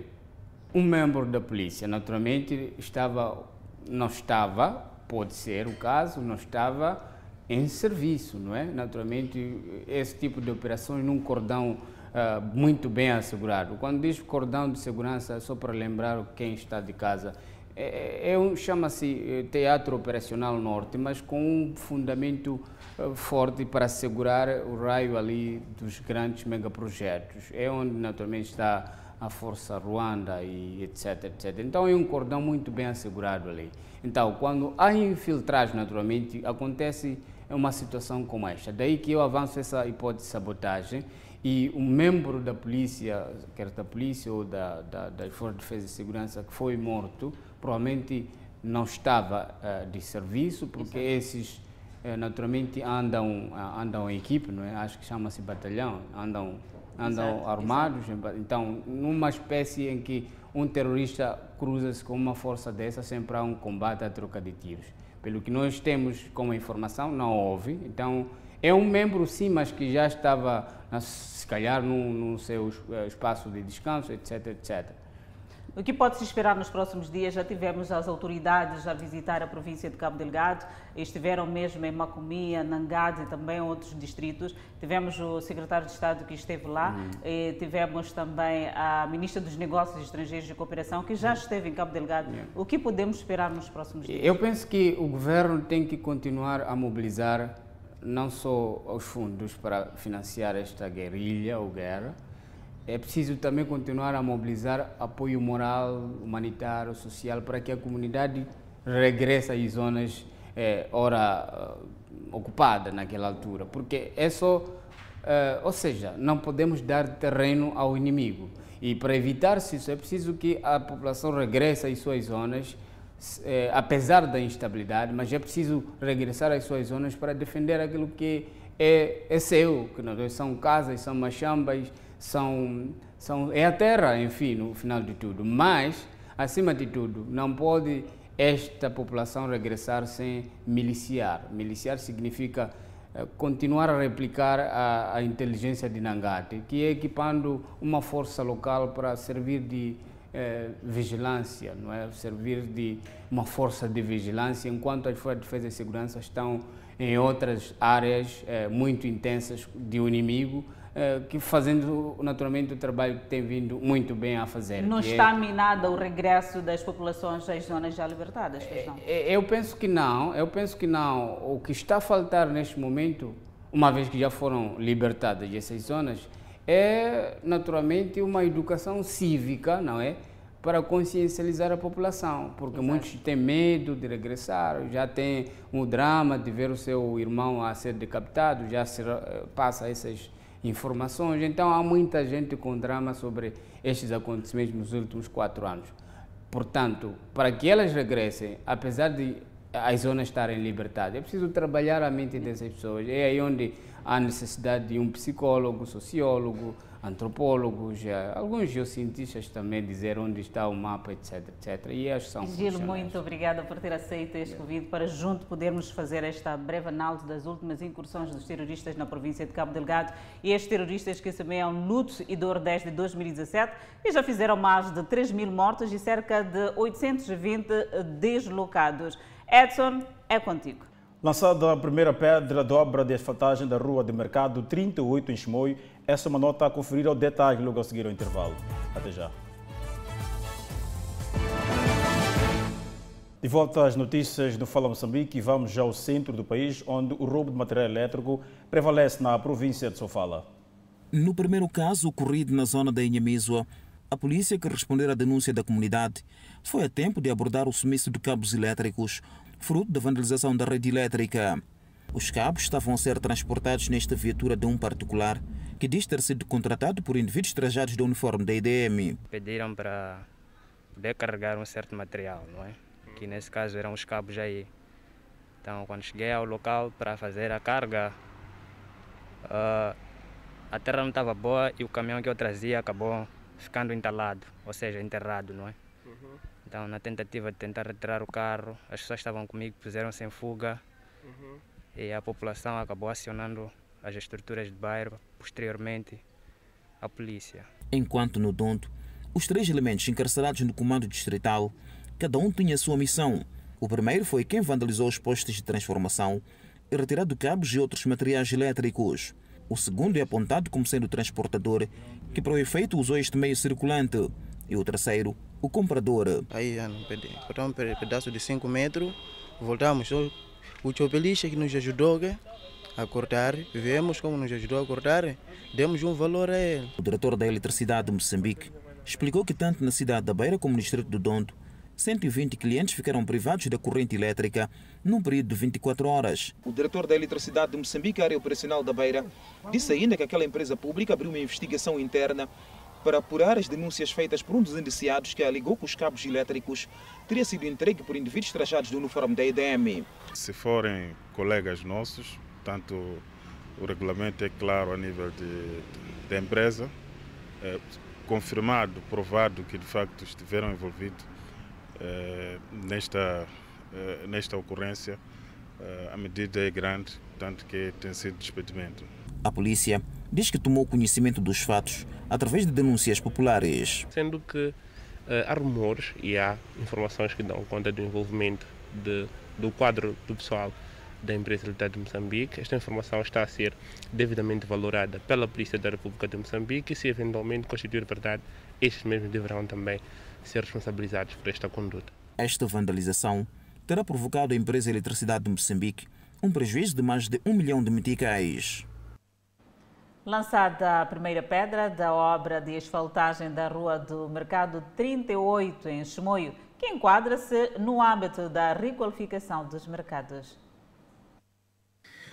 um membro da polícia, naturalmente, estava, não estava, pode ser o caso, não estava em serviço, não é? Naturalmente, esse tipo de operações num cordão uh, muito bem assegurado. Quando diz cordão de segurança, só para lembrar quem está de casa, é, é um, chama-se eh, Teatro Operacional Norte, mas com um fundamento uh, forte para segurar o raio ali dos grandes megaprojetos. É onde naturalmente está a força Ruanda e etc, etc. Então é um cordão muito bem assegurado ali. Então, quando há infiltrados, naturalmente, acontece uma situação como esta. Daí que eu avanço essa hipótese de sabotagem e um membro da polícia, quer da polícia ou da, da, da Força de Defesa e Segurança, que foi morto, provavelmente não estava uh, de serviço, porque Exato. esses uh, naturalmente andam, uh, andam em equipe, não é? acho que chama-se batalhão, andam, andam Exato. armados. Exato. Então, numa espécie em que um terrorista cruza-se com uma força dessa, sempre há um combate à troca de tiros. Pelo que nós temos como informação, não houve. Então, é um membro, sim, mas que já estava, se calhar, no, no seu espaço de descanso, etc, etc. O que pode se esperar nos próximos dias? Já tivemos as autoridades a visitar a província de Cabo Delgado, estiveram mesmo em Macomia, Nangade e também outros distritos. Tivemos o secretário de Estado que esteve lá, uhum. tivemos também a ministra dos Negócios Estrangeiros e Cooperação que já esteve em Cabo Delgado. Yeah. O que podemos esperar nos próximos dias? Eu penso que o governo tem que continuar a mobilizar não só os fundos para financiar esta guerrilha ou guerra, é preciso também continuar a mobilizar apoio moral, humanitário, social, para que a comunidade regresse às zonas é, ora uh, ocupadas naquela altura. Porque é só, uh, ou seja, não podemos dar terreno ao inimigo. E para evitar isso, é preciso que a população regresse às suas zonas, é, apesar da instabilidade, mas é preciso regressar às suas zonas para defender aquilo que é, é seu, que não são casas, são machambas, são, são, é a terra, enfim, no final de tudo. Mas, acima de tudo, não pode esta população regressar sem miliciar. Miliciar significa eh, continuar a replicar a, a, inteligência de Nangate, que é equipando uma força local para servir de eh, vigilância, não é? Servir de uma força de vigilância, enquanto as forças de defesa e segurança estão em outras áreas eh, muito intensas de um inimigo que fazendo naturalmente o trabalho que tem vindo muito bem a fazer. Não está é... minada o regresso das populações às zonas já libertadas, é, Eu penso que não, eu penso que não. O que está a faltar neste momento, uma vez que já foram libertadas essas zonas, é naturalmente uma educação cívica, não é? Para consciencializar a população, porque Exato. muitos têm medo de regressar, já tem o drama de ver o seu irmão a ser decapitado, já se eh, passa essas informações. Então há muita gente com drama sobre estes acontecimentos nos últimos quatro anos. Portanto, para que elas regressem, apesar de as zonas estarem libertadas, é preciso trabalhar a mente dessas pessoas. É aí onde há necessidade de um psicólogo, sociólogo, antropólogos, alguns geocientistas também dizer onde está o mapa, etc, etc. E que são Gil, muito obrigada por ter aceito este convite para junto podermos fazer esta breve análise das últimas incursões dos terroristas na província de Cabo Delgado e estes terroristas que semeiam luto e dor desde 2017 e já fizeram mais de 3 mil mortos e cerca de 820 deslocados. Edson, é contigo. Lançada a primeira pedra de obra de asfaltagem da Rua de Mercado 38 em Chimoio, essa é uma nota a conferir ao detalhe logo a seguir ao intervalo. Até já. De volta às notícias do Fala Moçambique, vamos já ao centro do país, onde o roubo de material elétrico prevalece na província de Sofala. No primeiro caso, ocorrido na zona da Inhamizua, a polícia que respondeu à denúncia da comunidade foi a tempo de abordar o sumiço de cabos elétricos, fruto da vandalização da rede elétrica. Os cabos estavam a ser transportados nesta viatura de um particular que diz ter sido contratado por indivíduos trajados de uniforme da IDM. Pediram para poder carregar um certo material, não é? Que nesse caso eram os cabos aí. Então, quando cheguei ao local para fazer a carga, uh, a terra não estava boa e o caminhão que eu trazia acabou ficando entalado, ou seja, enterrado, não é? Uhum. Então, na tentativa de tentar retirar o carro, as pessoas estavam comigo, puseram-se em fuga uhum. e a população acabou acionando as estruturas de bairro, posteriormente a polícia. Enquanto no Donto, os três elementos encarcerados no comando distrital, cada um tinha sua missão. O primeiro foi quem vandalizou os postos de transformação e retirado cabos e outros materiais elétricos. O segundo é apontado como sendo o transportador, que para o efeito usou este meio circulante. E o terceiro, o comprador. Aí, botamos um pedaço de 5 metros, voltamos. O chopelista que nos ajudou, a cortar, vemos como nos ajudou a cortar, demos um valor a ele. O diretor da Eletricidade de Moçambique explicou que tanto na cidade da Beira como no distrito do Dondo, 120 clientes ficaram privados da corrente elétrica num período de 24 horas. O diretor da Eletricidade de Moçambique, área operacional da Beira, disse ainda que aquela empresa pública abriu uma investigação interna para apurar as denúncias feitas por um dos indiciados que alegou que os cabos elétricos teria sido entregue por indivíduos trajados do uniforme da EDM. Se forem colegas nossos, tanto o regulamento é claro a nível de, de empresa, é, confirmado, provado que de facto estiveram envolvidos é, nesta, é, nesta ocorrência, é, a medida é grande, tanto que tem sido despedimento. A polícia diz que tomou conhecimento dos fatos através de denúncias populares. Sendo que uh, há rumores e há informações que dão conta do envolvimento de, do quadro do pessoal da empresa militar de Moçambique. Esta informação está a ser devidamente valorada pela Polícia da República de Moçambique e, se eventualmente constituir verdade, estes mesmos deverão também ser responsabilizados por esta conduta. Esta vandalização terá provocado à empresa Eletricidade de Moçambique um prejuízo de mais de um milhão de meticais. Lançada a primeira pedra da obra de asfaltagem da Rua do Mercado 38, em Chimoio, que enquadra-se no âmbito da requalificação dos mercados.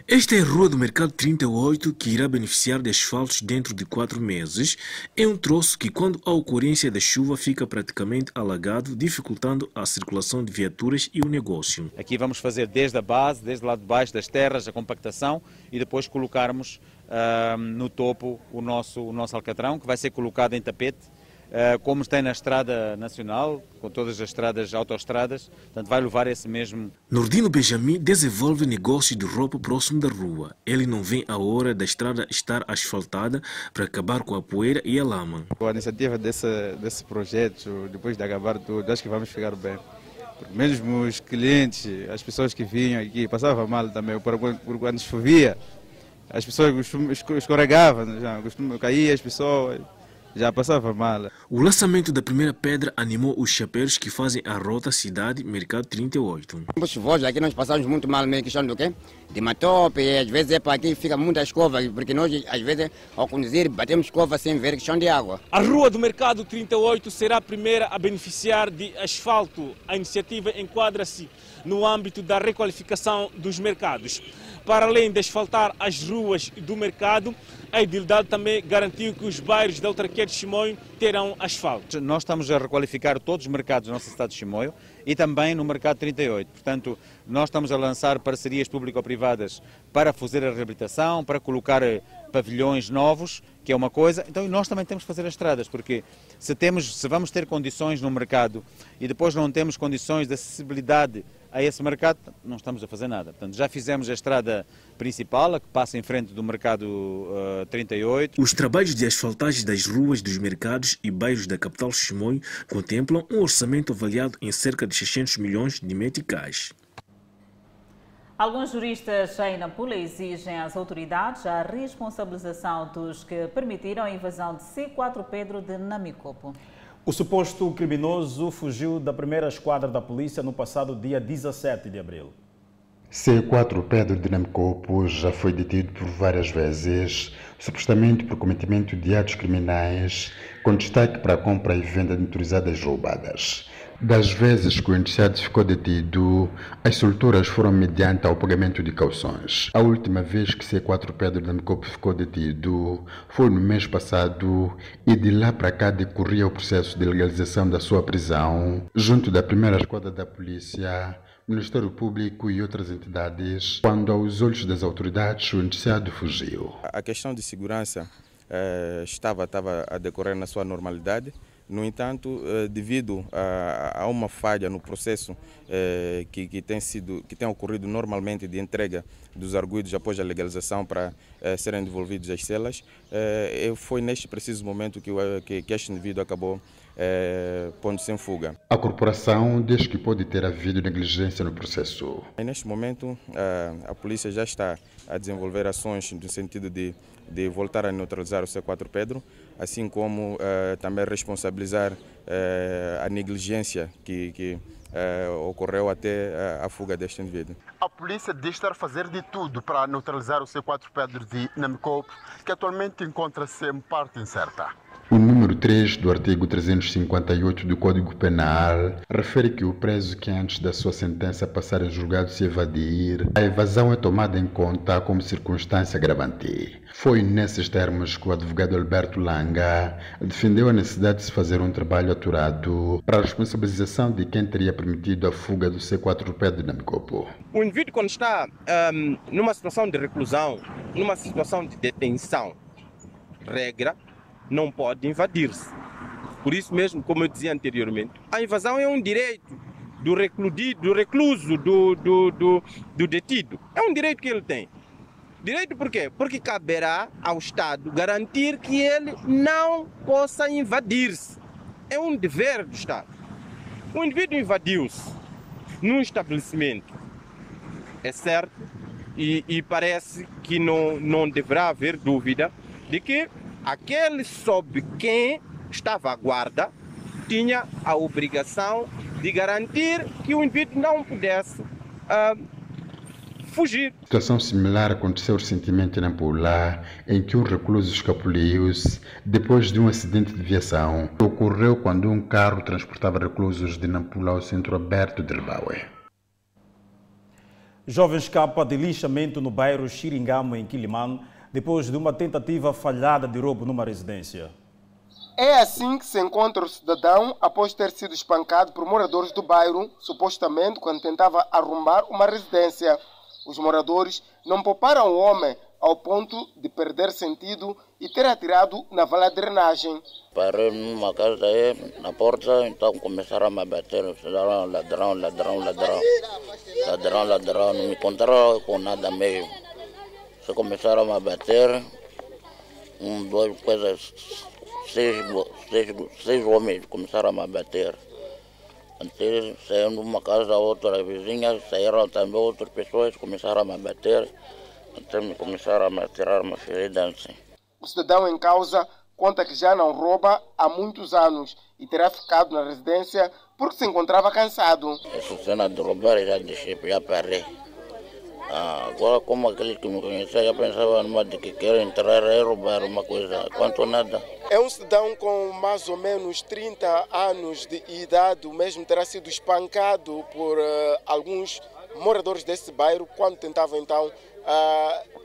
Esta é a Rua do Mercado 38, que irá beneficiar de asfaltos dentro de quatro meses. É um troço que, quando há ocorrência da chuva, fica praticamente alagado, dificultando a circulação de viaturas e o negócio. Aqui vamos fazer desde a base, desde lá de baixo das terras, a compactação e depois colocarmos uh, no topo o nosso, o nosso alcatrão, que vai ser colocado em tapete como tem na estrada nacional, com todas as estradas, autoestradas, portanto vai levar esse mesmo. Nordino Benjamin desenvolve negócio de roupa próximo da rua. Ele não vê a hora da estrada estar asfaltada para acabar com a poeira e a lama. Com a iniciativa desse, desse projeto, depois de acabar tudo, acho que vamos ficar bem. Mesmo os clientes, as pessoas que vinham aqui, passavam mal também, por, por quando chovia, as pessoas escorregavam, já, caía as pessoas já passava mal. O lançamento da primeira pedra animou os chapéus que fazem a rota cidade Mercado 38. Tempos chuvosos aqui nós passamos muito mal mesmo, questão do quê? De matope, às vezes é para aqui fica muita escova, porque nós às vezes ao conduzir batemos escova sem ver questão de água. A rua do Mercado 38 será a primeira a beneficiar de asfalto. A iniciativa enquadra-se no âmbito da requalificação dos mercados. Para além de asfaltar as ruas do mercado, a Edildade também garantiu que os bairros da Autarquia de Chimoio terão asfalto. Nós estamos a requalificar todos os mercados da nossa cidade de Chimoio e também no mercado 38. Portanto, nós estamos a lançar parcerias público-privadas para fazer a reabilitação, para colocar eh, pavilhões novos, que é uma coisa. Então, nós também temos que fazer as estradas, porque se temos, se vamos ter condições no mercado e depois não temos condições de acessibilidade a esse mercado, não estamos a fazer nada. Portanto, já fizemos a estrada principal, a que passa em frente do mercado uh, 38. Os trabalhos de asfaltagem das ruas dos mercados e bairros da capital Chimoio contemplam um orçamento avaliado em cerca de 600 milhões de meticais. Alguns juristas em Nampula exigem às autoridades a responsabilização dos que permitiram a invasão de C4 Pedro de Namicopo. O suposto criminoso fugiu da primeira esquadra da polícia no passado dia 17 de abril. C4 Pedro de Namcopo já foi detido por várias vezes, supostamente por cometimento de atos criminais, com destaque para a compra e venda de motorizadas roubadas. Das vezes que o indiciado ficou detido, as solturas foram mediante ao pagamento de calções. A última vez que C4 Pedro Namcopo ficou detido foi no mês passado e de lá para cá decorria o processo de legalização da sua prisão junto da primeira esquadra da polícia Ministério Público e outras entidades, quando aos olhos das autoridades o indiciado fugiu. A questão de segurança eh, estava, estava a decorrer na sua normalidade. No entanto, eh, devido a, uma falha no processo eh, que, tem sido, que tem ocorrido normalmente de entrega dos arguídos após a legalização para eh, serem devolvidos às celas, foi neste preciso momento que, que, que este indivíduo acabou é, pondo-se em fuga. A corporação diz que pode ter havido negligência no processo. E neste momento, a, a polícia já está a desenvolver ações no sentido de, de voltar a neutralizar o C4 Pedro, assim como uh, também responsabilizar uh, a negligência que, que uh, ocorreu até a fuga deste indivíduo. A polícia diz estar a fazer de tudo para neutralizar o C4 Pedro de Namcope, que atualmente encontra-se em parte incerta. O número capítulo 3 do artigo 358 do Código Penal refere que o preso que antes da sua sentença passar em julgado se evadir, a evasão é tomada em conta como circunstância agravante. Foi nesses termos que o advogado Alberto Langa defendeu a necessidade de se fazer um trabalho aturado para a responsabilização de quem teria permitido a fuga do C4P de Namicopo. O indivíduo, quando está um, numa situação de reclusão, numa situação de detenção, regra, não pode invadir-se. Por isso mesmo, como eu dizia anteriormente, a invasão é um direito do recludido, do recluso, do, do, do, do detido. É um direito que ele tem. Direito por quê? Porque caberá ao Estado garantir que ele não possa invadir-se. É um dever do Estado. O indivíduo invadiu-se num estabelecimento, é certo, e, e parece que não, não deverá haver dúvida de que aquele sob quem estava à guarda tinha a obrigação de garantir que o indivíduo não pudesse uh, fugir. Situação similar aconteceu recentemente na Nampula, em que um recluso escapuliu-se depois de um acidente de viação. Ocorreu quando um carro transportava reclusos de Nampula ao centro aberto de Ribaue. Jovem escapa de lixamento no bairro Xiringamo, em Quilimano, depois de uma tentativa falhada de roubo numa residência. É assim que se encontra o cidadão após ter sido espancado por moradores do bairro, supostamente quando tentava arrumar uma residência. Os moradores não pouparam o homem ao ponto de perder sentido e ter atirado na vala de drenagem. Parei numa casa aí, na porta, então começaram a me bater, ladrão, ladrão, ladrão, ladrão, ladrão, ladrão, não me encontraram com nada mesmo. Se começaram a bater, um, dois, coisas, seis, seis, seis homens começaram a bater. Antes, saindo uma casa, outra vizinha, saíram também outras pessoas, começaram a bater, até me começaram a tirar uma ferida assim. O cidadão em causa conta que já não rouba há muitos anos e terá ficado na residência porque se encontrava cansado. Essa cena de roubar já deixei, já parei. Ah, agora, como aqueles que me conheciam, já pensava numa de que querem entrar e roubar uma coisa, quanto nada. É um cidadão com mais ou menos 30 anos de idade, mesmo terá sido espancado por uh, alguns moradores desse bairro quando tentava então uh,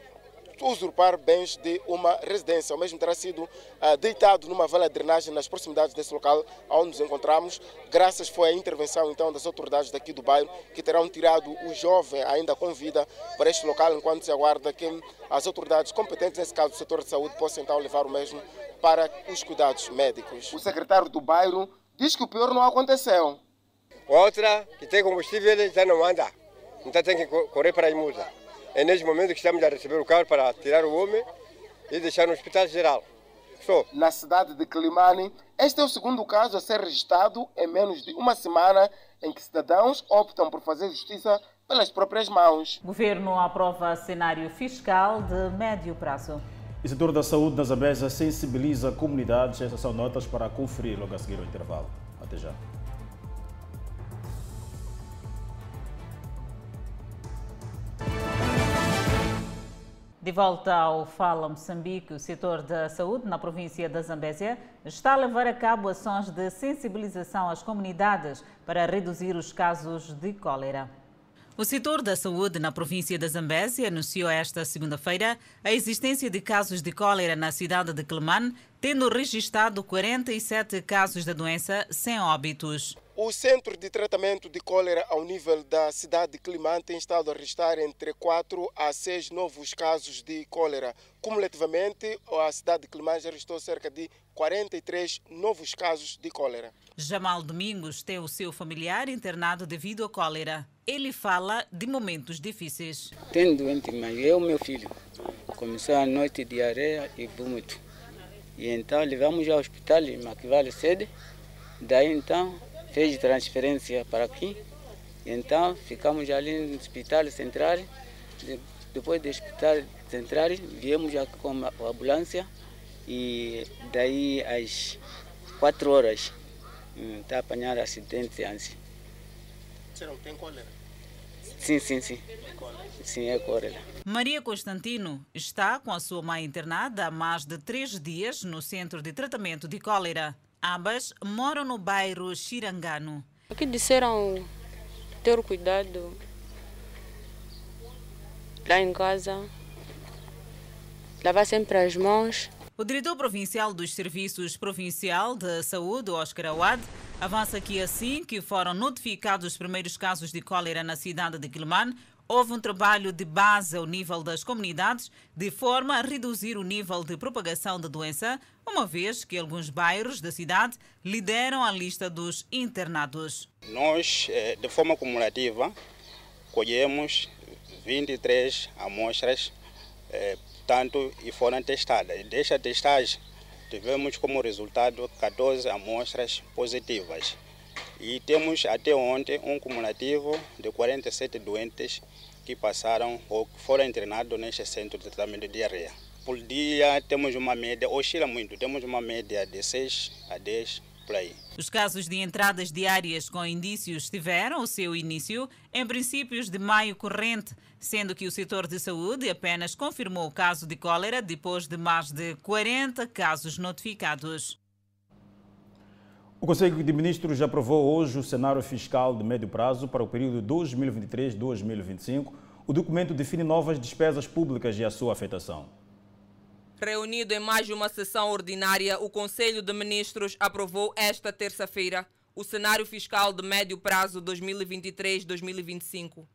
usurpar bens de uma residência. O mesmo terá sido uh, deitado numa vala de drenagem nas proximidades desse local onde nos encontramos. Graças foi à intervenção então das autoridades daqui do bairro que terão tirado o jovem ainda com vida para este local enquanto se aguarda que as autoridades competentes, nesse caso do setor de saúde, possam então levar o mesmo para os cuidados médicos. O secretário do bairro diz que o pior não aconteceu. Outra que tem combustível já não anda. Então tem que correr para a imusa. É neste momento que estamos a receber o carro para tirar o homem e deixar no hospital geral. Só. Na cidade de Climane, este é o segundo caso a ser registrado em menos de uma semana em que cidadãos optam por fazer justiça pelas próprias mãos. O governo aprova cenário fiscal de médio prazo. O setor da saúde na Zambésia sensibiliza comunidades. Essas são notas para conferir logo a seguir o intervalo. Até já. De volta ao Fala Moçambique, o setor da saúde na província da Zambésia está a levar a cabo ações de sensibilização às comunidades para reduzir os casos de cólera. O setor da saúde na província da Zambésia anunciou esta segunda-feira a existência de casos de cólera na cidade de Quelimane, tendo registrado 47 casos da doença sem óbitos. O Centro de Tratamento de Cólera ao nível da cidade de Climane tem estado a registrar entre 4 a 6 novos casos de cólera. Cumulativamente, a cidade de Climane já registrou cerca de 43 novos casos de cólera. Jamal Domingos tem o seu familiar internado devido à cólera. Ele fala de momentos difíceis. Tenho doente, mas eu, meu filho, começou a noite diarreia e vômito. E então levamos ao hospital em Maquivale sede. Daí então fez transferência para aqui. Então ficamos ali no hospital central. Depois do hospital central, viemos aqui com a ambulância e daí às quatro horas está apanhado acidente assim. Você não tem cólera? Sim, sim, sim. Sim, é cólera. Maria Constantino está com a sua mãe internada há mais de três dias no centro de tratamento de cólera. Ambas moram no bairro Xirangano. Aqui disseram ter cuidado lá em casa, lavar sempre as mãos. O diretor provincial dos Serviços Provincial de Saúde, Oscar Awad, avança que assim que foram notificados os primeiros casos de cólera na cidade de Quilman, houve um trabalho de base ao nível das comunidades, de forma a reduzir o nível de propagação da doença, uma vez que alguns bairros da cidade lideram a lista dos internados. Nós, eh, de forma cumulativa, colhemos 23 amostras, eh, tanto e foram testadas. Desta testagem, tivemos como resultado 14 amostras positivas. E temos até ontem um cumulativo de 47 doentes que passaram ou foram internados neste centro de tratamento de diarreia. Por dia temos uma média, oscila muito, temos uma média de 6 a 10 por aí. Os casos de entradas diárias com indícios tiveram o seu início em princípios de maio corrente, sendo que o setor de saúde apenas confirmou o caso de cólera depois de mais de 40 casos notificados. O Conselho de Ministros aprovou hoje o cenário fiscal de médio prazo para o período 2023-2025. O documento define novas despesas públicas e a sua afetação. Reunido em mais de uma sessão ordinária, o Conselho de Ministros aprovou esta terça-feira o cenário fiscal de médio prazo 2023-2025,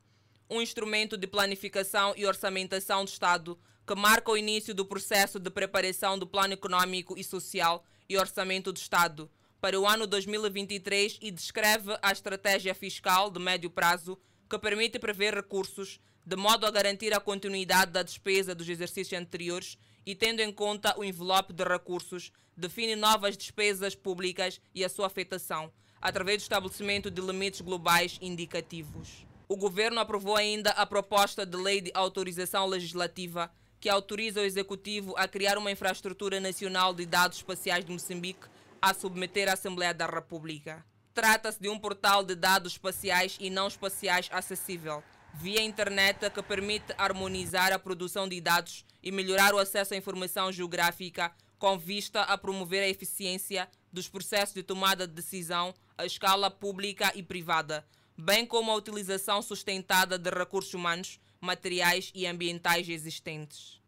um instrumento de planificação e orçamentação do Estado que marca o início do processo de preparação do Plano Econômico e Social e Orçamento do Estado para o ano 2023 e descreve a estratégia fiscal de médio prazo que permite prever recursos de modo a garantir a continuidade da despesa dos exercícios anteriores e tendo em conta o envelope de recursos, define novas despesas públicas e a sua afetação, através do estabelecimento de limites globais indicativos. O governo aprovou ainda a proposta de lei de autorização legislativa que autoriza o executivo a criar uma infraestrutura nacional de dados espaciais de Moçambique a submeter à Assembleia da República. Trata-se de um portal de dados espaciais e não espaciais acessível, via internet que permite harmonizar a produção de dados e melhorar o acesso à informação geográfica com vista a promover a eficiência dos processos de tomada de decisão à escala pública e privada, bem como a utilização sustentada de recursos humanos, materiais e ambientais existentes.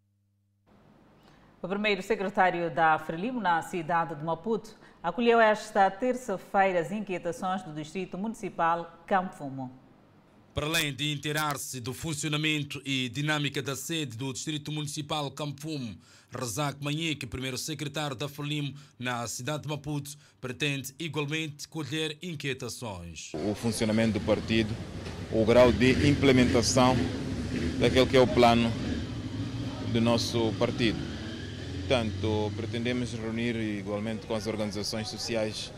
O primeiro secretário da Frelimo na cidade de Maputo acolheu esta terça-feira as inquietações do Distrito Municipal Campo Fumo. Para além de inteirar-se do funcionamento e dinâmica da sede do Distrito Municipal Campum, Razak Manhek, primeiro secretário da Frelimo na cidade de Maputo, pretende igualmente colher inquietações. O funcionamento do partido, o grau de implementação daquele que é o plano do nosso partido. Portanto, pretendemos reunir igualmente com as organizações sociais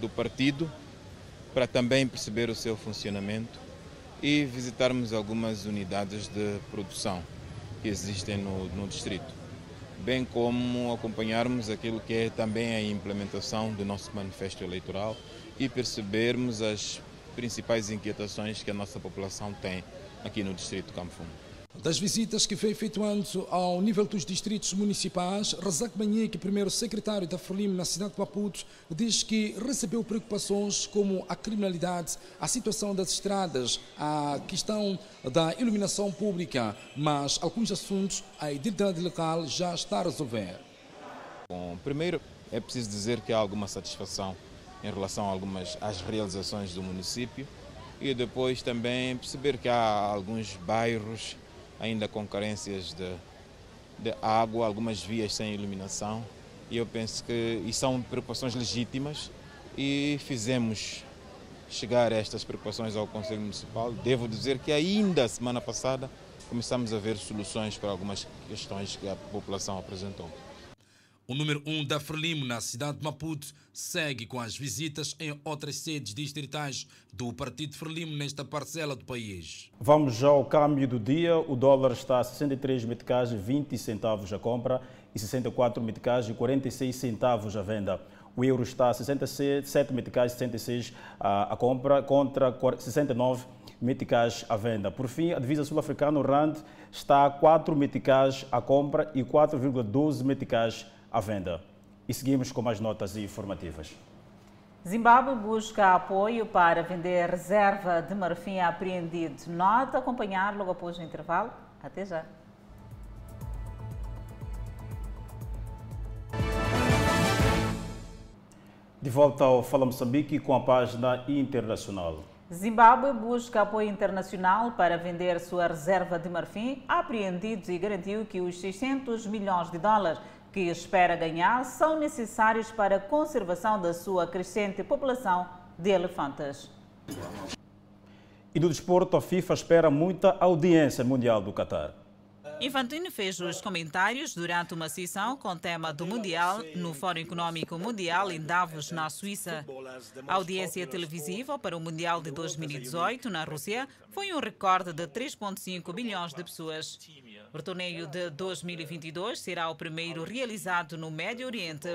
do partido para também perceber o seu funcionamento e visitarmos algumas unidades de produção que existem no, no distrito, bem como acompanharmos aquilo que é também a implementação do nosso manifesto eleitoral e percebermos as principais inquietações que a nossa população tem aqui no distrito Campo Fundo. Das visitas que foi efetuando ao nível dos distritos municipais, Razak Banhek, primeiro secretário da Frelimo na cidade de Maputo, diz que recebeu preocupações como a criminalidade, a situação das estradas, a questão da iluminação pública, mas alguns assuntos a identidade local já está a resolver. Bom, primeiro é preciso dizer que há alguma satisfação em relação a algumas às realizações do município e depois também perceber que há alguns bairros ainda com carências de, de água, algumas vias sem iluminação. E eu penso que e são preocupações legítimas e fizemos chegar estas preocupações ao Conselho Municipal. Devo dizer que ainda semana passada começamos a ver soluções para algumas questões que a população apresentou. O número 1 um da Frelimo na cidade de Maputo segue com as visitas em outras sedes distritais do Partido Frelimo nesta parcela do país. Vamos ao câmbio do dia. O dólar está a 63 meticais e 20 centavos a compra e 64 meticais e 46 centavos a venda. O euro está a 67 meticais e 66 a compra contra 69 meticais à venda. Por fim, a divisa sul-africana, o RAND, está a 4 meticais à compra e 4,12 meticais à venda. E seguimos com mais notas informativas. Zimbábue busca apoio para vender reserva de marfim apreendido. Nota acompanhar logo após o intervalo. Até já. De volta ao Fala Moçambique com a página internacional. Zimbábue busca apoio internacional para vender sua reserva de marfim apreendidos e garantiu que os 600 milhões de dólares que espera ganhar são necessários para a conservação da sua crescente população de elefantes. E no desporto, a FIFA espera muita audiência mundial do Qatar. Infantino fez os comentários durante uma sessão com tema do Mundial no Fórum Econômico Mundial em Davos, na Suíça. A audiência televisiva para o Mundial de 2018 na Rússia foi um recorde de 3,5 bilhões de pessoas. O torneio de 2022 será o primeiro realizado no Médio Oriente.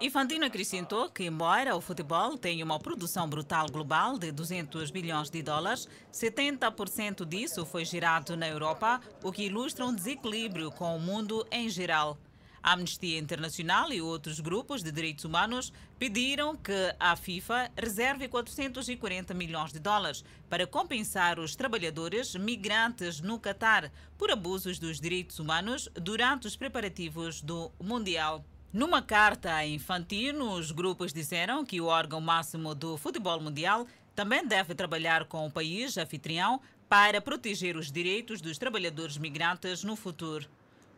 Infantino acrescentou que, embora o futebol tenha uma produção brutal global de 200 bilhões de dólares, 70% disso foi gerado na Europa, o que ilustra um desequilíbrio com o mundo em geral. A Amnistia Internacional e outros grupos de direitos humanos pediram que a FIFA reserve 440 milhões de dólares para compensar os trabalhadores migrantes no Catar por abusos dos direitos humanos durante os preparativos do Mundial. Numa carta a Infantino, os grupos disseram que o órgão máximo do futebol mundial também deve trabalhar com o país anfitrião para proteger os direitos dos trabalhadores migrantes no futuro.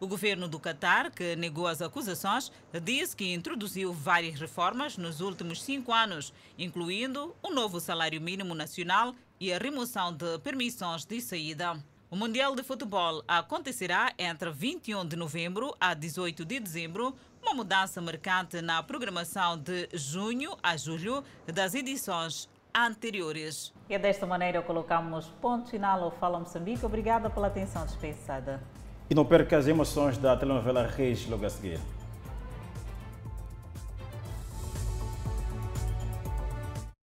O governo do Catar, que negou as acusações, disse que introduziu várias reformas nos últimos cinco anos, incluindo o um novo salário mínimo nacional e a remoção de permissões de saída. O Mundial de Futebol acontecerá entre 21 de novembro a 18 de dezembro, uma mudança marcante na programação de junho a julho das edições anteriores. E é desta maneira colocamos ponto final ao Fala Moçambique. Obrigada pela atenção dispensada. E não perca as emoções da telenovela Reis logo a seguir.